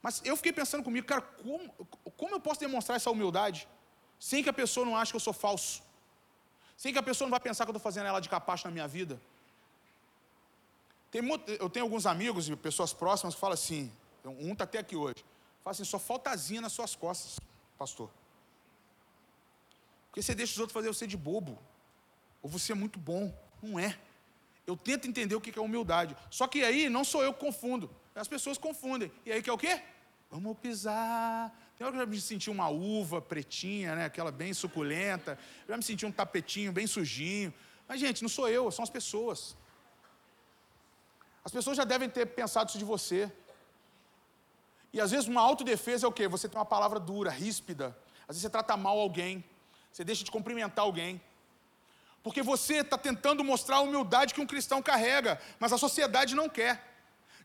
B: Mas eu fiquei pensando comigo, cara, como, como eu posso demonstrar essa humildade sem que a pessoa não ache que eu sou falso? Sem que a pessoa não vá pensar que eu estou fazendo ela de capacho na minha vida? Tem muito, eu tenho alguns amigos e pessoas próximas que falam assim, um está até aqui hoje, fala assim, só falta asinha nas suas costas, pastor. Porque você deixa os outros fazer você de bobo. Ou você é muito bom. Não é. Eu tento entender o que é humildade. Só que aí não sou eu que confundo. As pessoas confundem. E aí que é o quê? Vamos pisar. Tem hora que eu já me senti uma uva pretinha, né? Aquela bem suculenta. Eu já me senti um tapetinho bem sujinho. Mas, gente, não sou eu, são as pessoas. As pessoas já devem ter pensado isso de você. E às vezes uma autodefesa é o quê? Você tem uma palavra dura, ríspida. Às vezes você trata mal alguém. Você deixa de cumprimentar alguém. Porque você está tentando mostrar a humildade que um cristão carrega, mas a sociedade não quer.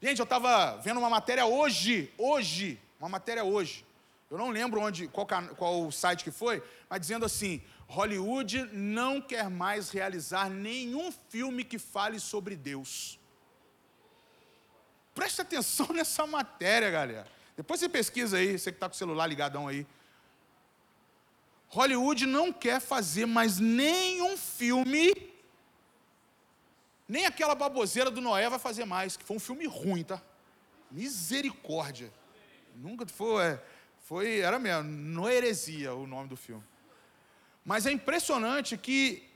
B: Gente, eu estava vendo uma matéria hoje, hoje, uma matéria hoje. Eu não lembro onde, qual, qual site que foi, mas dizendo assim: Hollywood não quer mais realizar nenhum filme que fale sobre Deus. Preste atenção nessa matéria, galera. Depois você pesquisa aí, você que está com o celular ligadão aí. Hollywood não quer fazer mais nenhum filme, nem aquela baboseira do Noé vai fazer mais, que foi um filme ruim, tá? Misericórdia. Nunca foi, é, foi era mesmo, no heresia o nome do filme. Mas é impressionante que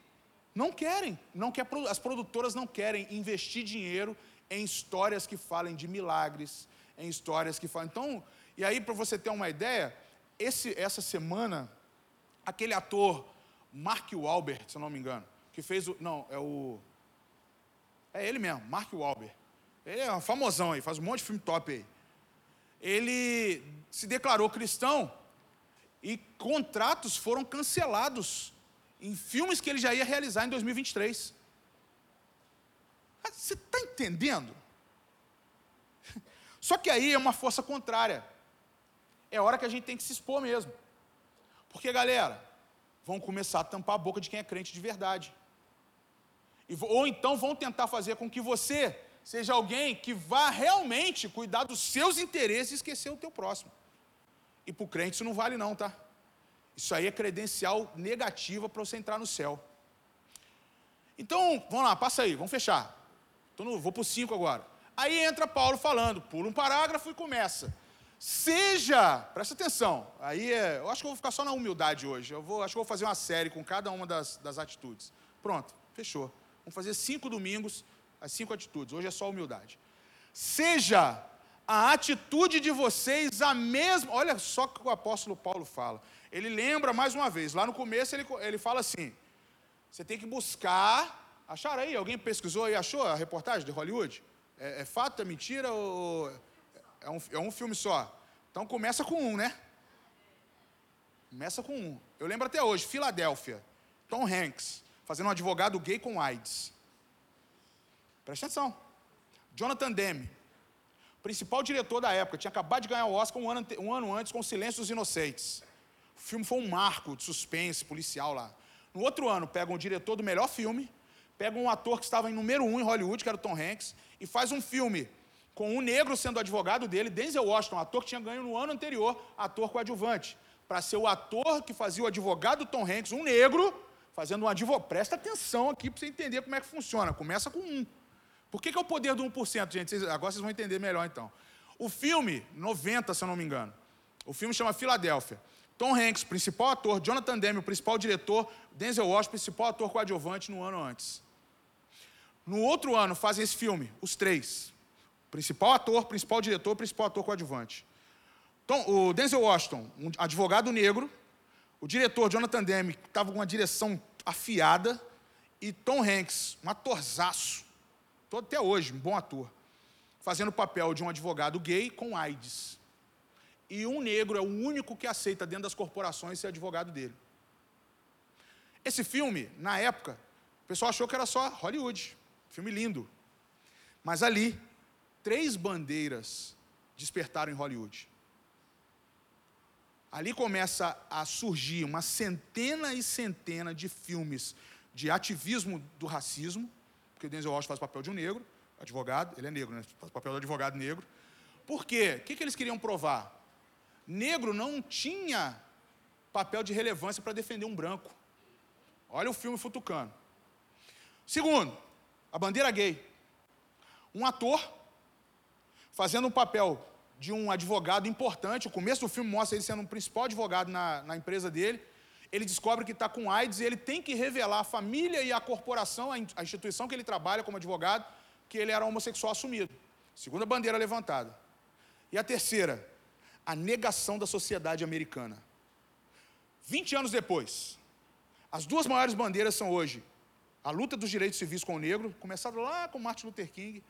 B: não querem, não quer, as produtoras não querem investir dinheiro em histórias que falem de milagres, em histórias que falam. Então, e aí para você ter uma ideia, esse, essa semana aquele ator Mark Wahlberg, se eu não me engano, que fez o. Não, é o. É ele mesmo, Mark Wahlberg. Ele é um famosão aí, faz um monte de filme top aí. Ele se declarou cristão e contratos foram cancelados em filmes que ele já ia realizar em 2023. Você está entendendo? Só que aí é uma força contrária. É hora que a gente tem que se expor mesmo. Porque, galera, vão começar a tampar a boca de quem é crente de verdade. ou então vão tentar fazer com que você seja alguém que vá realmente cuidar dos seus interesses e esquecer o teu próximo. E para o crente isso não vale não, tá? Isso aí é credencial negativa para você entrar no céu. Então, vamos lá, passa aí, vamos fechar. No, vou para o 5 agora. Aí entra Paulo falando, pula um parágrafo e começa. Seja, presta atenção, aí é, eu acho que eu vou ficar só na humildade hoje. Eu vou, acho que eu vou fazer uma série com cada uma das, das atitudes. Pronto, fechou. Vamos fazer cinco domingos, as cinco atitudes. Hoje é só humildade. Seja a atitude de vocês a mesma. Olha só o que o apóstolo Paulo fala. Ele lembra mais uma vez, lá no começo ele, ele fala assim: você tem que buscar. Acharam aí? Alguém pesquisou e achou a reportagem de Hollywood? É, é fato, é mentira ou é um, é um filme só. Então começa com um, né? Começa com um. Eu lembro até hoje, Filadélfia. Tom Hanks, fazendo um advogado gay com AIDS. Presta atenção. Jonathan Demme, principal diretor da época, tinha acabado de ganhar o Oscar um ano, um ano antes com Silêncio dos Inocentes. O filme foi um marco de suspense policial lá. No outro ano, pegam o diretor do melhor filme, pegam um ator que estava em número um em Hollywood, que era o Tom Hanks, e faz um filme com um negro sendo advogado dele, Denzel Washington, ator que tinha ganho no ano anterior, ator coadjuvante, para ser o ator que fazia o advogado Tom Hanks, um negro, fazendo um advogado. Presta atenção aqui para você entender como é que funciona. Começa com um. Por que, que é o poder do 1%, gente? Agora vocês vão entender melhor então. O filme, 90, se eu não me engano, o filme chama Filadélfia. Tom Hanks, principal ator, Jonathan Demme, o principal diretor, Denzel Washington, principal ator coadjuvante no ano antes. No outro ano fazem esse filme, os três. Principal ator, principal diretor, principal ator coadjuvante. Tom, o Denzel Washington, um advogado negro, o diretor Jonathan Demme estava com uma direção afiada, e Tom Hanks, um atorzaço, todo até hoje, um bom ator, fazendo o papel de um advogado gay com AIDS e um negro é o único que aceita dentro das corporações ser advogado dele. Esse filme, na época, o pessoal achou que era só Hollywood, filme lindo. Mas ali, três bandeiras despertaram em Hollywood. Ali começa a surgir uma centena e centena de filmes de ativismo do racismo, porque Denzel Washington faz o papel de um negro, advogado, ele é negro, né? Faz o papel do advogado negro. Por quê? O que, que eles queriam provar? negro não tinha papel de relevância para defender um branco. Olha o filme Futucano. Segundo, a bandeira gay. Um ator fazendo um papel de um advogado importante. O começo do filme mostra ele sendo um principal advogado na, na empresa dele. Ele descobre que está com AIDS e ele tem que revelar à família e à corporação, à instituição que ele trabalha como advogado, que ele era homossexual assumido. Segunda bandeira levantada. E a terceira, a negação da sociedade americana. 20 anos depois, as duas maiores bandeiras são hoje a luta dos direitos civis com o negro, começada lá com Martin Luther King,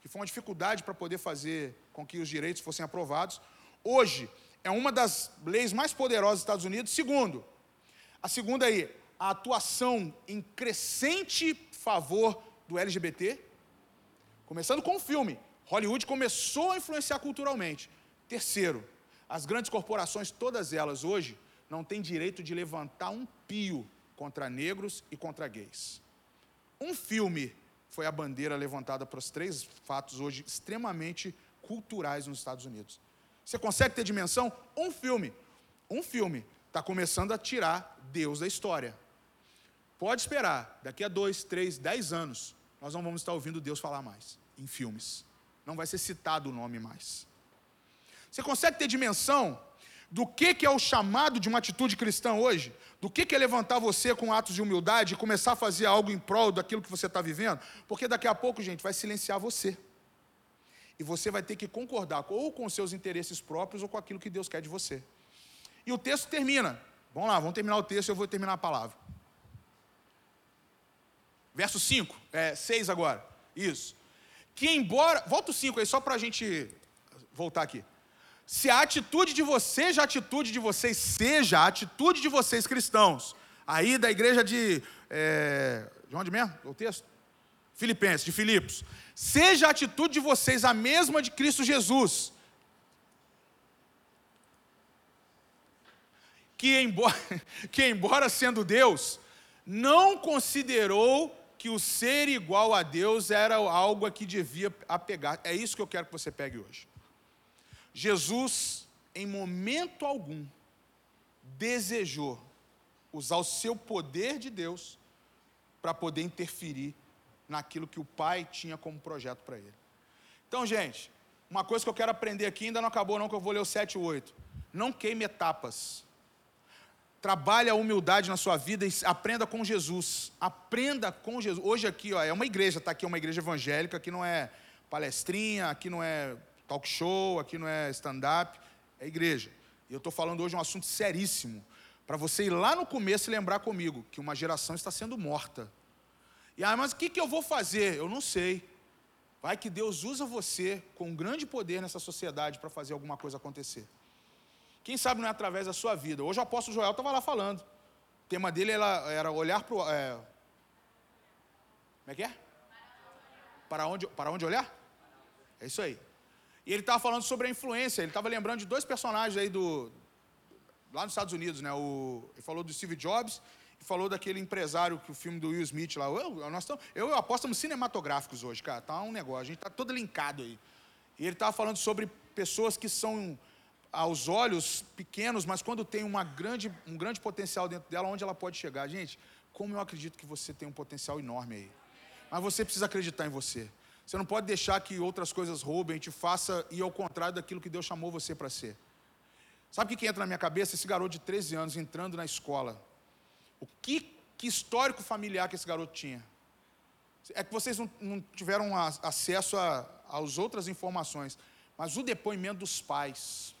B: que foi uma dificuldade para poder fazer com que os direitos fossem aprovados. Hoje, é uma das leis mais poderosas dos Estados Unidos. Segundo, a segunda aí, a atuação em crescente favor do LGBT, começando com o filme. Hollywood começou a influenciar culturalmente. Terceiro, as grandes corporações, todas elas hoje, não têm direito de levantar um pio contra negros e contra gays. Um filme foi a bandeira levantada para os três fatos hoje extremamente culturais nos Estados Unidos. Você consegue ter dimensão? Um filme, um filme está começando a tirar Deus da história. Pode esperar, daqui a dois, três, dez anos, nós não vamos estar ouvindo Deus falar mais em filmes. Não vai ser citado o nome mais. Você consegue ter dimensão do que, que é o chamado de uma atitude cristã hoje? Do que, que é levantar você com atos de humildade e começar a fazer algo em prol daquilo que você está vivendo? Porque daqui a pouco, gente, vai silenciar você. E você vai ter que concordar ou com seus interesses próprios ou com aquilo que Deus quer de você. E o texto termina. Vamos lá, vamos terminar o texto e eu vou terminar a palavra. Verso 5, é, 6 agora. Isso. Que embora. Volta o 5 aí, só para a gente voltar aqui se a atitude de vocês, a atitude de vocês seja a atitude de vocês cristãos, aí da igreja de. É, de onde mesmo? O texto? Filipenses, de Filipos. Seja a atitude de vocês a mesma de Cristo Jesus. Que embora, que embora sendo Deus, não considerou que o ser igual a Deus era algo a que devia apegar. É isso que eu quero que você pegue hoje. Jesus, em momento algum, desejou usar o seu poder de Deus para poder interferir naquilo que o Pai tinha como projeto para ele. Então, gente, uma coisa que eu quero aprender aqui, ainda não acabou não, que eu vou ler o 7 e 8. Não queime etapas. Trabalhe a humildade na sua vida e aprenda com Jesus. Aprenda com Jesus. Hoje aqui, ó, é uma igreja, está aqui é uma igreja evangélica, aqui não é palestrinha, aqui não é talk show, aqui não é stand-up, é igreja. E eu estou falando hoje um assunto seríssimo, para você ir lá no começo e lembrar comigo que uma geração está sendo morta. E ah, mas o que, que eu vou fazer? Eu não sei. Vai que Deus usa você com grande poder nessa sociedade para fazer alguma coisa acontecer. Quem sabe não é através da sua vida. Hoje o apóstolo Joel estava lá falando. O tema dele era, era olhar para. É... Como é que é? Para onde, para onde olhar? É isso aí. E ele estava falando sobre a influência, ele estava lembrando de dois personagens aí do. lá nos Estados Unidos, né? O, ele falou do Steve Jobs e falou daquele empresário que o filme do Will Smith lá. Eu, nós tamo, eu e o Apó estamos cinematográficos hoje, cara. Tá um negócio, a gente está todo linkado aí. E ele estava falando sobre pessoas que são aos olhos pequenos, mas quando tem uma grande, um grande potencial dentro dela, onde ela pode chegar. Gente, como eu acredito que você tem um potencial enorme aí. Mas você precisa acreditar em você. Você não pode deixar que outras coisas roubem, te faça ir ao contrário daquilo que Deus chamou você para ser. Sabe o que, entra na minha cabeça? Esse garoto de 13 anos entrando na escola. O que, que histórico familiar que esse garoto tinha? É que vocês não, não tiveram a, acesso às outras informações, mas o depoimento dos pais.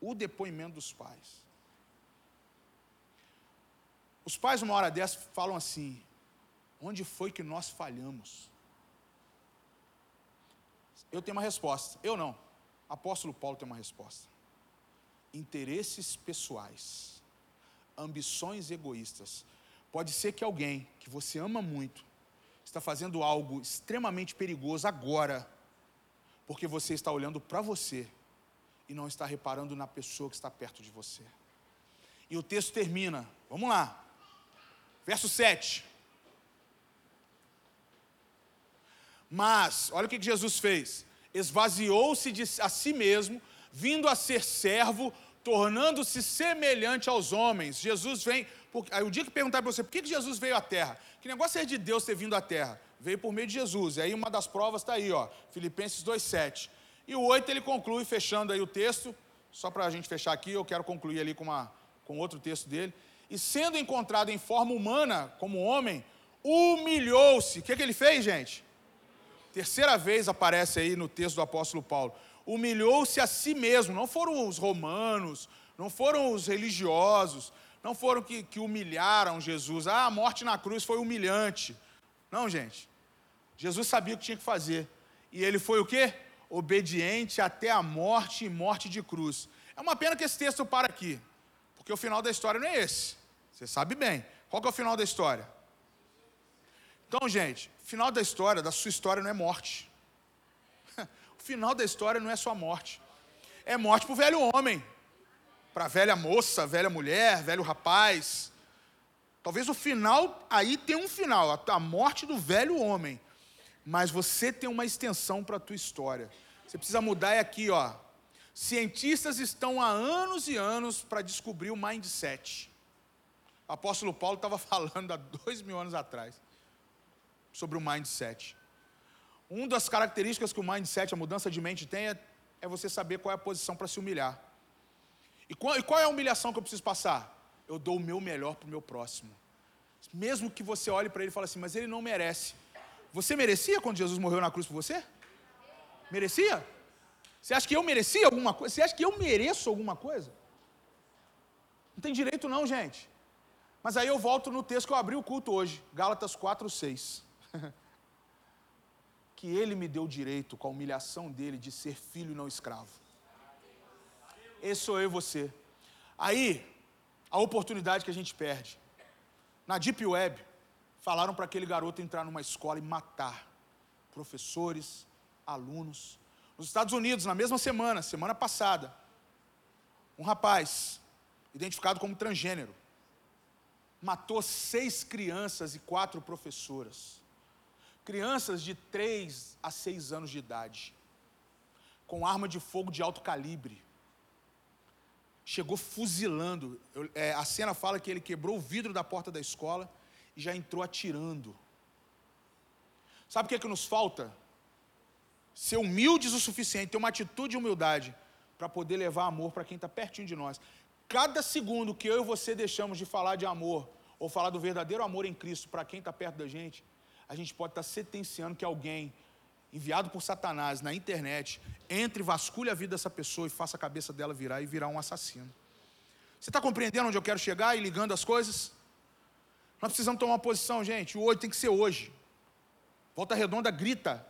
B: O depoimento dos pais. Os pais, numa hora dessa, falam assim: onde foi que nós falhamos? Eu tenho uma resposta. Eu não. Apóstolo Paulo tem uma resposta. Interesses pessoais, ambições egoístas. Pode ser que alguém que você ama muito está fazendo algo extremamente perigoso agora, porque você está olhando para você e não está reparando na pessoa que está perto de você. E o texto termina, vamos lá, verso 7. Mas, olha o que Jesus fez: esvaziou-se a si mesmo, vindo a ser servo, tornando-se semelhante aos homens. Jesus vem. Porque, aí o dia que perguntar para você por que, que Jesus veio à terra, que negócio é de Deus ter vindo à terra? Veio por meio de Jesus. E aí uma das provas está aí, ó, Filipenses 2,7. E o 8 ele conclui, fechando aí o texto, só para a gente fechar aqui, eu quero concluir ali com, uma, com outro texto dele. E sendo encontrado em forma humana, como homem, humilhou-se. O que, que ele fez, gente? Terceira vez aparece aí no texto do apóstolo Paulo. Humilhou-se a si mesmo. Não foram os romanos, não foram os religiosos, não foram que, que humilharam Jesus. Ah, a morte na cruz foi humilhante. Não, gente. Jesus sabia o que tinha que fazer. E ele foi o quê? Obediente até a morte e morte de cruz. É uma pena que esse texto para aqui. Porque o final da história não é esse. Você sabe bem. Qual é o final da história? Então, gente, o final da história, da sua história, não é morte. O final da história não é só morte. É morte para o velho homem, para a velha moça, velha mulher, velho rapaz. Talvez o final, aí tem um final, a morte do velho homem. Mas você tem uma extensão para a tua história. Você precisa mudar é aqui, ó. Cientistas estão há anos e anos para descobrir o mindset. O apóstolo Paulo estava falando há dois mil anos atrás sobre o mindset. Uma das características que o mindset, a mudança de mente tem, é, é você saber qual é a posição para se humilhar. E qual, e qual, é a humilhação que eu preciso passar? Eu dou o meu melhor para o meu próximo. Mesmo que você olhe para ele e fale assim, mas ele não merece. Você merecia quando Jesus morreu na cruz por você? Merecia? Você acha que eu merecia alguma coisa? Você acha que eu mereço alguma coisa? Não tem direito não, gente. Mas aí eu volto no texto que eu abri o culto hoje, Gálatas 4, 6. que ele me deu o direito, com a humilhação dele, de ser filho e não escravo. Esse sou eu e você. Aí, a oportunidade que a gente perde. Na Deep Web, falaram para aquele garoto entrar numa escola e matar professores, alunos. Nos Estados Unidos, na mesma semana, semana passada, um rapaz, identificado como transgênero, matou seis crianças e quatro professoras crianças de 3 a 6 anos de idade, com arma de fogo de alto calibre. Chegou fuzilando. Eu, é, a cena fala que ele quebrou o vidro da porta da escola e já entrou atirando. Sabe o que, é que nos falta? Ser humildes o suficiente, ter uma atitude de humildade para poder levar amor para quem está pertinho de nós. Cada segundo que eu e você deixamos de falar de amor, ou falar do verdadeiro amor em Cristo para quem está perto da gente, a gente pode estar sentenciando que alguém enviado por Satanás na internet entre, vasculhe a vida dessa pessoa e faça a cabeça dela virar e virar um assassino. Você está compreendendo onde eu quero chegar e ligando as coisas? Nós precisamos tomar uma posição, gente. O hoje tem que ser hoje. Volta Redonda grita.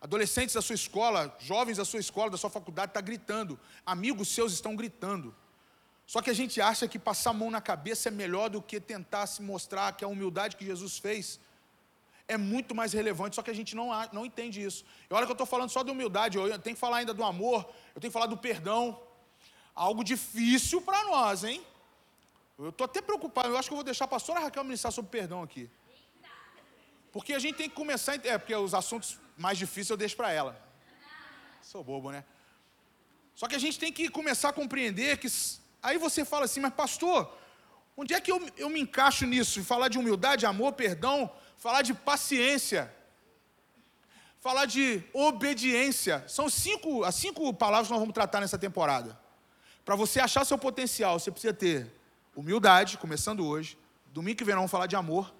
B: Adolescentes da sua escola, jovens da sua escola, da sua faculdade, está gritando. Amigos seus estão gritando. Só que a gente acha que passar a mão na cabeça é melhor do que tentar se mostrar que a humildade que Jesus fez é muito mais relevante, só que a gente não, não entende isso. E olha que eu estou falando só de humildade, eu tenho que falar ainda do amor, eu tenho que falar do perdão. Algo difícil para nós, hein? Eu estou até preocupado, eu acho que eu vou deixar a pastora Raquel ministrar sobre perdão aqui. Porque a gente tem que começar, é porque os assuntos mais difíceis eu deixo para ela. Sou bobo, né? Só que a gente tem que começar a compreender que. Aí você fala assim, mas pastor, onde é que eu, eu me encaixo nisso? Falar de humildade, amor, perdão, falar de paciência, falar de obediência. São cinco, as cinco palavras que nós vamos tratar nessa temporada. Para você achar seu potencial, você precisa ter humildade, começando hoje. Domingo que vem nós vamos falar de amor.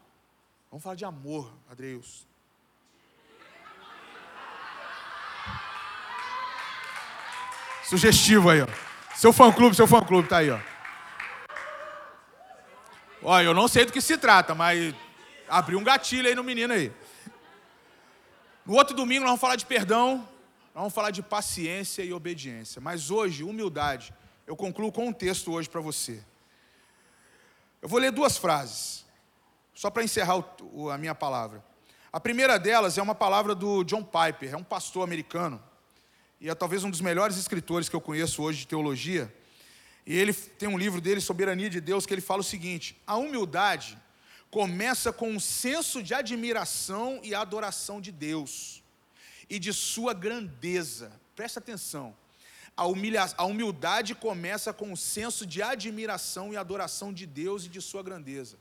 B: Vamos falar de amor, Adreus. Sugestivo aí, ó. Seu fã-clube, seu fã-clube tá aí, ó. Olha, eu não sei do que se trata, mas abriu um gatilho aí no menino aí. No outro domingo nós vamos falar de perdão, nós vamos falar de paciência e obediência. Mas hoje, humildade, eu concluo com um texto hoje para você. Eu vou ler duas frases, só para encerrar o, a minha palavra. A primeira delas é uma palavra do John Piper, é um pastor americano e é talvez um dos melhores escritores que eu conheço hoje de teologia. E ele tem um livro dele, Soberania de Deus, que ele fala o seguinte: a humildade começa com um senso de admiração e adoração de Deus e de sua grandeza. Presta atenção. A, humilha, a humildade começa com um senso de admiração e adoração de Deus e de sua grandeza.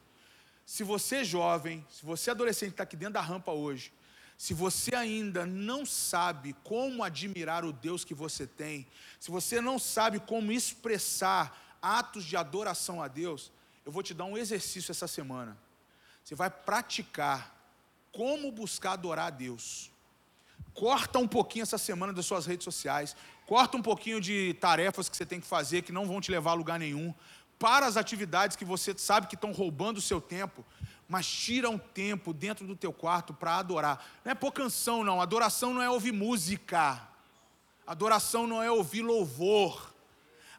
B: Se você é jovem, se você é adolescente está aqui dentro da rampa hoje, se você ainda não sabe como admirar o Deus que você tem, se você não sabe como expressar atos de adoração a Deus, eu vou te dar um exercício essa semana. Você vai praticar como buscar adorar a Deus. Corta um pouquinho essa semana das suas redes sociais, corta um pouquinho de tarefas que você tem que fazer que não vão te levar a lugar nenhum. Para as atividades que você sabe que estão roubando o seu tempo mas tira um tempo dentro do teu quarto para adorar. Não é por canção, não. Adoração não é ouvir música. Adoração não é ouvir louvor.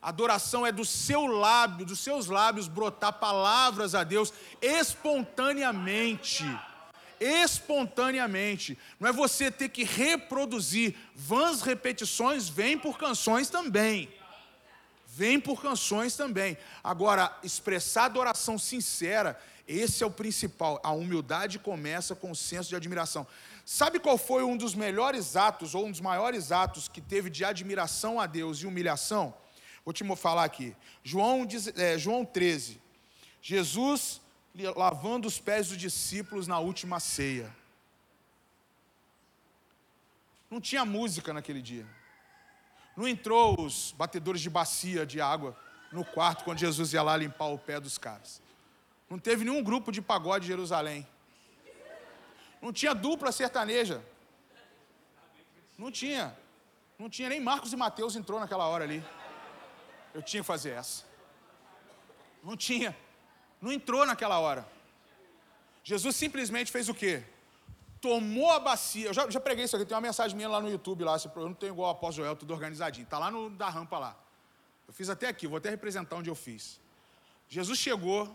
B: Adoração é do seu lábio, dos seus lábios brotar palavras a Deus espontaneamente. Espontaneamente. Não é você ter que reproduzir. Vãs repetições vêm por canções também. Vêm por canções também. Agora, expressar adoração sincera esse é o principal. A humildade começa com o senso de admiração. Sabe qual foi um dos melhores atos, ou um dos maiores atos que teve de admiração a Deus e humilhação? Vou te falar aqui. João, é, João 13. Jesus lavando os pés dos discípulos na última ceia. Não tinha música naquele dia. Não entrou os batedores de bacia de água no quarto quando Jesus ia lá limpar o pé dos caras. Não teve nenhum grupo de pagode em Jerusalém. Não tinha dupla sertaneja. Não tinha. Não tinha nem Marcos e Mateus entrou naquela hora ali. Eu tinha que fazer essa. Não tinha. Não entrou naquela hora. Jesus simplesmente fez o quê? Tomou a bacia. Eu já, já preguei isso aqui, tem uma mensagem minha lá no YouTube, lá, eu não tenho igual o apóstolo Joel, tudo organizadinho. Está lá no da rampa lá. Eu fiz até aqui, vou até representar onde eu fiz. Jesus chegou,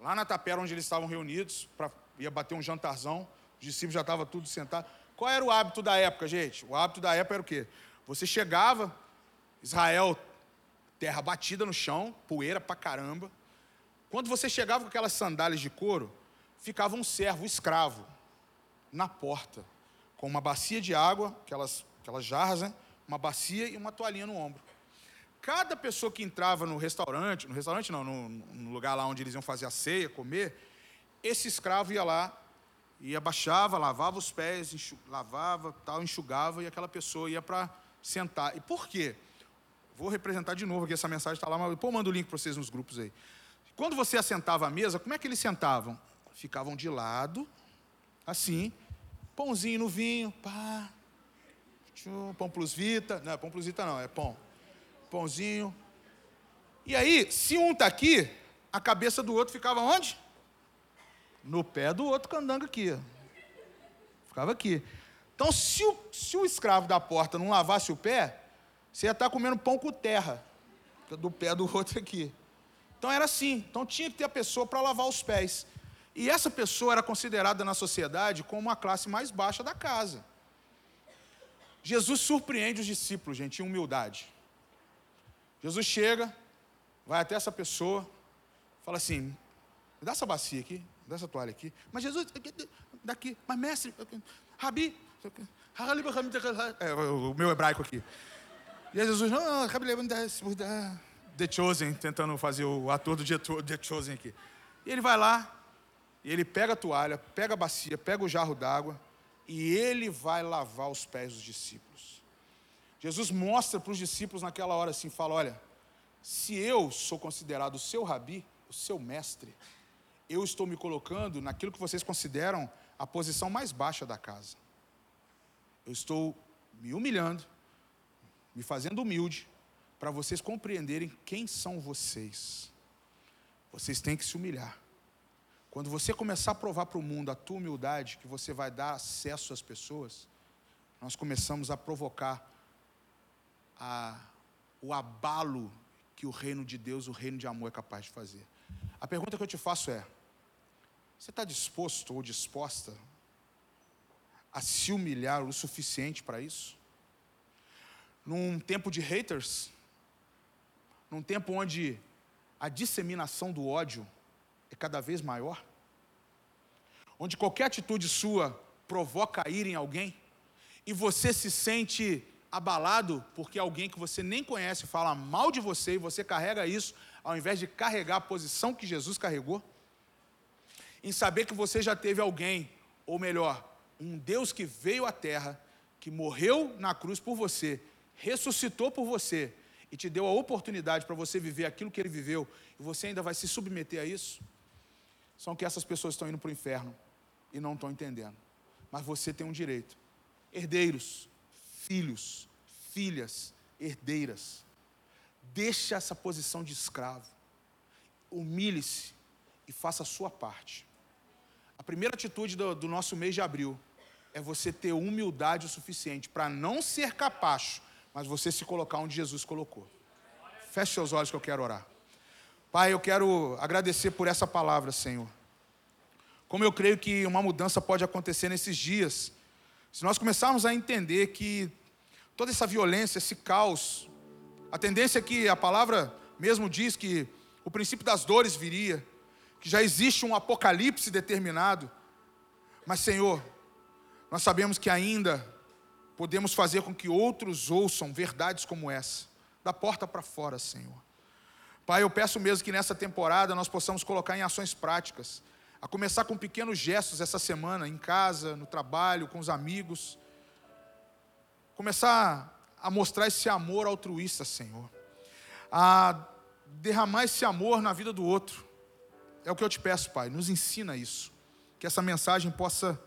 B: lá na tapera onde eles estavam reunidos, pra, ia bater um jantarzão, os discípulos já estavam tudo sentados. Qual era o hábito da época, gente? O hábito da época era o quê? Você chegava, Israel, terra batida no chão, poeira pra caramba. Quando você chegava com aquelas sandálias de couro, ficava um servo escravo na porta, com uma bacia de água, aquelas, aquelas jarras, né? uma bacia e uma toalhinha no ombro. Cada pessoa que entrava no restaurante, no restaurante não, no, no lugar lá onde eles iam fazer a ceia, comer, esse escravo ia lá, ia baixava, lavava os pés, enxug, lavava, tal, enxugava e aquela pessoa ia para sentar. E por quê? Vou representar de novo aqui essa mensagem está lá, mas pô, mando o link para vocês nos grupos aí. Quando você assentava à mesa, como é que eles sentavam? Ficavam de lado, assim, pãozinho no vinho, pá, pão plus vita, não, pão plus vita não, é pão pãozinho. E aí, se um está aqui, a cabeça do outro ficava onde? No pé do outro candanga aqui. Ficava aqui. Então, se o, se o escravo da porta não lavasse o pé, você ia estar tá comendo pão com terra, do pé do outro aqui. Então era assim. Então tinha que ter a pessoa para lavar os pés. E essa pessoa era considerada na sociedade como a classe mais baixa da casa. Jesus surpreende os discípulos, gente, em humildade. Jesus chega, vai até essa pessoa, fala assim: me dá essa bacia aqui, me dá essa toalha aqui. Mas Jesus, daqui, mas mestre, Rabi, É, o meu hebraico aqui. E aí Jesus, não, The Chosen, tentando fazer o ator do The Chosen aqui. E ele vai lá, e ele pega a toalha, pega a bacia, pega o jarro d'água, e ele vai lavar os pés dos discípulos. Jesus mostra para os discípulos naquela hora assim, fala, olha, se eu sou considerado o seu rabi, o seu mestre, eu estou me colocando naquilo que vocês consideram a posição mais baixa da casa. Eu estou me humilhando, me fazendo humilde, para vocês compreenderem quem são vocês. Vocês têm que se humilhar. Quando você começar a provar para o mundo a tua humildade, que você vai dar acesso às pessoas, nós começamos a provocar a, o abalo que o reino de Deus, o reino de amor é capaz de fazer. A pergunta que eu te faço é: você está disposto ou disposta a se humilhar o suficiente para isso? Num tempo de haters, num tempo onde a disseminação do ódio é cada vez maior, onde qualquer atitude sua provoca ira em alguém, e você se sente abalado porque alguém que você nem conhece fala mal de você e você carrega isso, ao invés de carregar a posição que Jesus carregou, em saber que você já teve alguém, ou melhor, um Deus que veio à terra, que morreu na cruz por você, ressuscitou por você e te deu a oportunidade para você viver aquilo que ele viveu, e você ainda vai se submeter a isso, são que essas pessoas estão indo para o inferno e não estão entendendo. Mas você tem um direito. Herdeiros, filhos, filhas, herdeiras. Deixa essa posição de escravo. Humilhe-se e faça a sua parte. A primeira atitude do, do nosso mês de abril é você ter humildade o suficiente para não ser capaz, mas você se colocar onde Jesus colocou. Feche seus olhos que eu quero orar. Pai, eu quero agradecer por essa palavra, Senhor. Como eu creio que uma mudança pode acontecer nesses dias, se nós começarmos a entender que toda essa violência, esse caos, a tendência é que a palavra mesmo diz que o princípio das dores viria, que já existe um apocalipse determinado, mas Senhor, nós sabemos que ainda podemos fazer com que outros ouçam verdades como essa, da porta para fora, Senhor. Pai, eu peço mesmo que nessa temporada nós possamos colocar em ações práticas, a começar com pequenos gestos essa semana, em casa, no trabalho, com os amigos. Começar a mostrar esse amor altruísta, Senhor. A derramar esse amor na vida do outro. É o que eu te peço, Pai, nos ensina isso. Que essa mensagem possa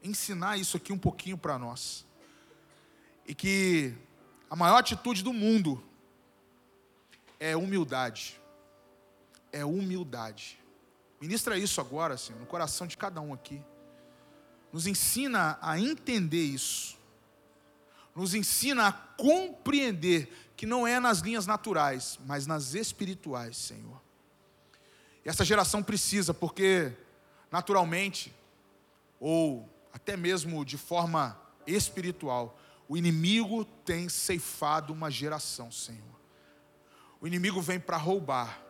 B: ensinar isso aqui um pouquinho para nós. E que a maior atitude do mundo é humildade. É humildade. Ministra isso agora, Senhor, no coração de cada um aqui. Nos ensina a entender isso. Nos ensina a compreender que não é nas linhas naturais, mas nas espirituais, Senhor. E essa geração precisa, porque naturalmente, ou até mesmo de forma espiritual, o inimigo tem ceifado uma geração, Senhor. O inimigo vem para roubar,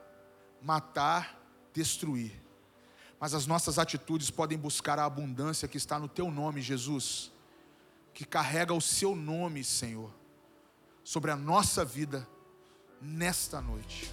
B: matar, destruir. Mas as nossas atitudes podem buscar a abundância que está no teu nome, Jesus, que carrega o seu nome, Senhor, sobre a nossa vida nesta noite.